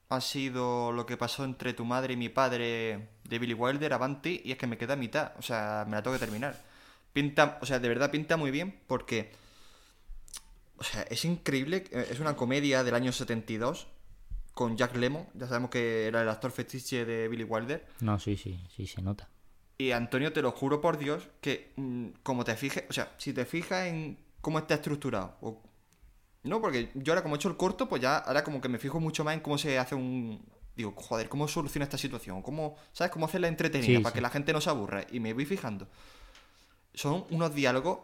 ha sido lo que pasó entre tu madre y mi padre de Billy Wilder, Avanti, y es que me queda a mitad, o sea, me la tengo que terminar. Pinta, o sea, de verdad pinta muy bien porque, o sea, es increíble, eh, es una comedia del año 72 con Jack Lemmon, ya sabemos que era el actor fetiche de Billy Wilder. No, sí, sí, sí, se nota. Y Antonio, te lo juro por Dios, que mm, como te fijes, o sea, si te fijas en cómo está estructurado, o- no, porque yo ahora como he hecho el corto, pues ya ahora como que me fijo mucho más en cómo se hace un... Digo, joder, ¿cómo soluciona esta situación? ¿Cómo, ¿Sabes? ¿Cómo hacerla entretenida Sí, para sí. que la gente no se aburra? Y me voy fijando. Son unos diálogos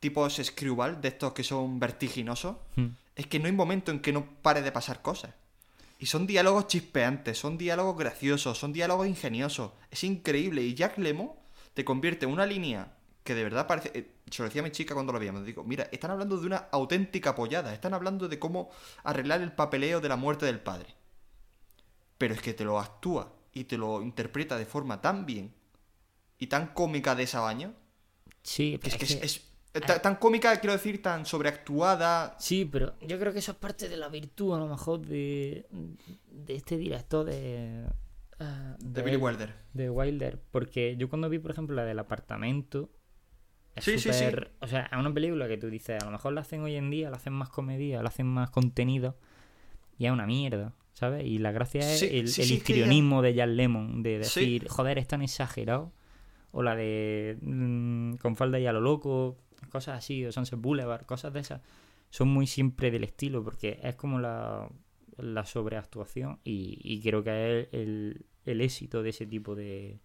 tipo Screwball, de estos que son vertiginosos. Hmm. Es que no hay momento en que no pare de pasar cosas. Y son diálogos chispeantes, son diálogos graciosos, son diálogos ingeniosos. Es increíble. Y Jack Lemmon te convierte en una línea que de verdad parece... eh, se lo decía a mi chica cuando lo veíamos. Digo, mira, están hablando de una auténtica apoyada. Están hablando de cómo arreglar el papeleo de la muerte del padre. Pero es que te lo actúa y te lo interpreta de forma tan bien y tan cómica de esa baña. Sí, es pero que es es, que- es- ta- tan cómica, quiero decir, tan sobreactuada. Sí, pero yo creo que eso es parte de la virtud, a lo mejor, de, de este director de... ah, De Billy Wilder. De Wilder. Porque yo cuando vi, por ejemplo, la del apartamento, Es Sí, sí, sí. súper- O sea, es una película que tú dices, a lo mejor la hacen hoy en día, la hacen más comedia, la hacen más contenido, y es una mierda, ¿sabes? Y la gracia es Sí, el, sí, el sí, ya- histrionismo de Jan Lemon, de Sí. decir, joder, es tan exagerado. O la de mm, con falda y a lo loco, cosas así, o Sunset Boulevard, cosas de esas. Son muy siempre del estilo, porque es como la, la sobreactuación, y, y creo que es el, el éxito de ese tipo de,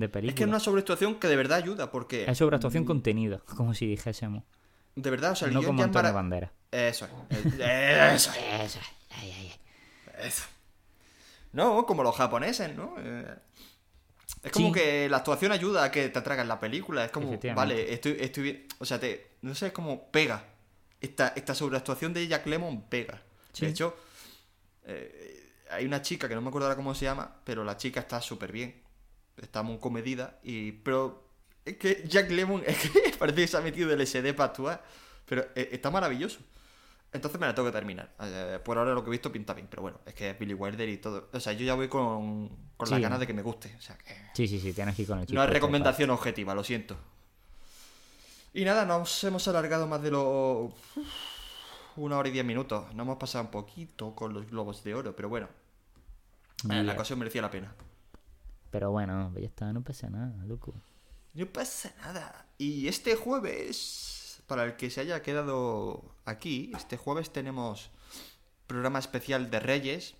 de. Es que es una sobreactuación que de verdad ayuda, porque. Es sobreactuación contenido, como si dijésemos. De verdad, o sea, el no guion como es Antonio mara- Bandera. Eso es. Eso es. Eso, ay, ay, ay. Eso. No, como los japoneses, ¿no? Eh, Es como Sí. que la actuación ayuda a que te atragan la película. Es como, vale, estoy, estoy bien. O sea, te, no sé, es como pega. Esta, esta sobreactuación de Jack Lemon pega. Sí. De hecho, eh, hay una chica que no me acuerdo ahora cómo se llama, pero la chica está súper bien. Está muy comedida. Y, pero es que Jack Lemon es que parece que se ha metido el SD para actuar. Pero eh, está maravilloso. Entonces me la tengo que terminar. Eh, por ahora lo que he visto pinta bien, pero bueno, es que es Billy Wilder y todo. O sea, yo ya voy con, con las Sí. ganas de que me guste. O sea, que Sí, sí, sí, tienes que ir con el chico. no es recomendación objetiva, lo siento. Y nada, nos hemos alargado más de lo. Una hora y diez minutos. Nos hemos pasado un poquito con los globos de oro, pero bueno, eh, la ocasión merecía la pena. Pero bueno, ya está, no pasa nada, loco. No pasa nada. Y este jueves, para el que se haya quedado aquí, este jueves tenemos programa especial de Reyes.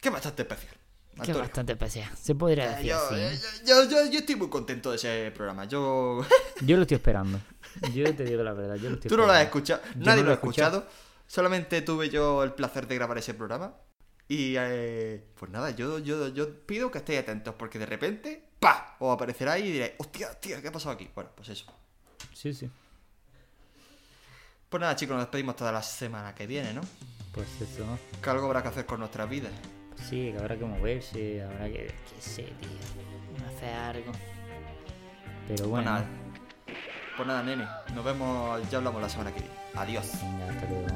Que bastante especial. Que bastante especial. Se podría Eh, decir yo, así. eh, yo, yo- yo estoy muy contento de ese programa. Yo. Yo lo estoy esperando. Yo te digo la verdad, yo lo estoy Tú no lo has escuchado. Nadie no lo ha escuchado. Solamente tuve yo el placer de grabar ese programa. Y eh, pues nada, yo, yo, yo pido que estéis atentos porque de repente, ¡pa! Os aparecerá ahí y diréis, hostia, hostia, ¿qué ha pasado aquí? Bueno, pues eso. Sí, sí. Pues nada, chicos, nos despedimos toda la semana que viene, ¿no? Pues eso. Que algo habrá que hacer con nuestras vidas. Pues sí, que habrá que moverse, habrá que. qué sé, tío. Hacer algo. Pero Pues bueno. nada. Pues nada, nene. Nos vemos, ya hablamos la semana que viene. Adiós. Venga, hasta luego.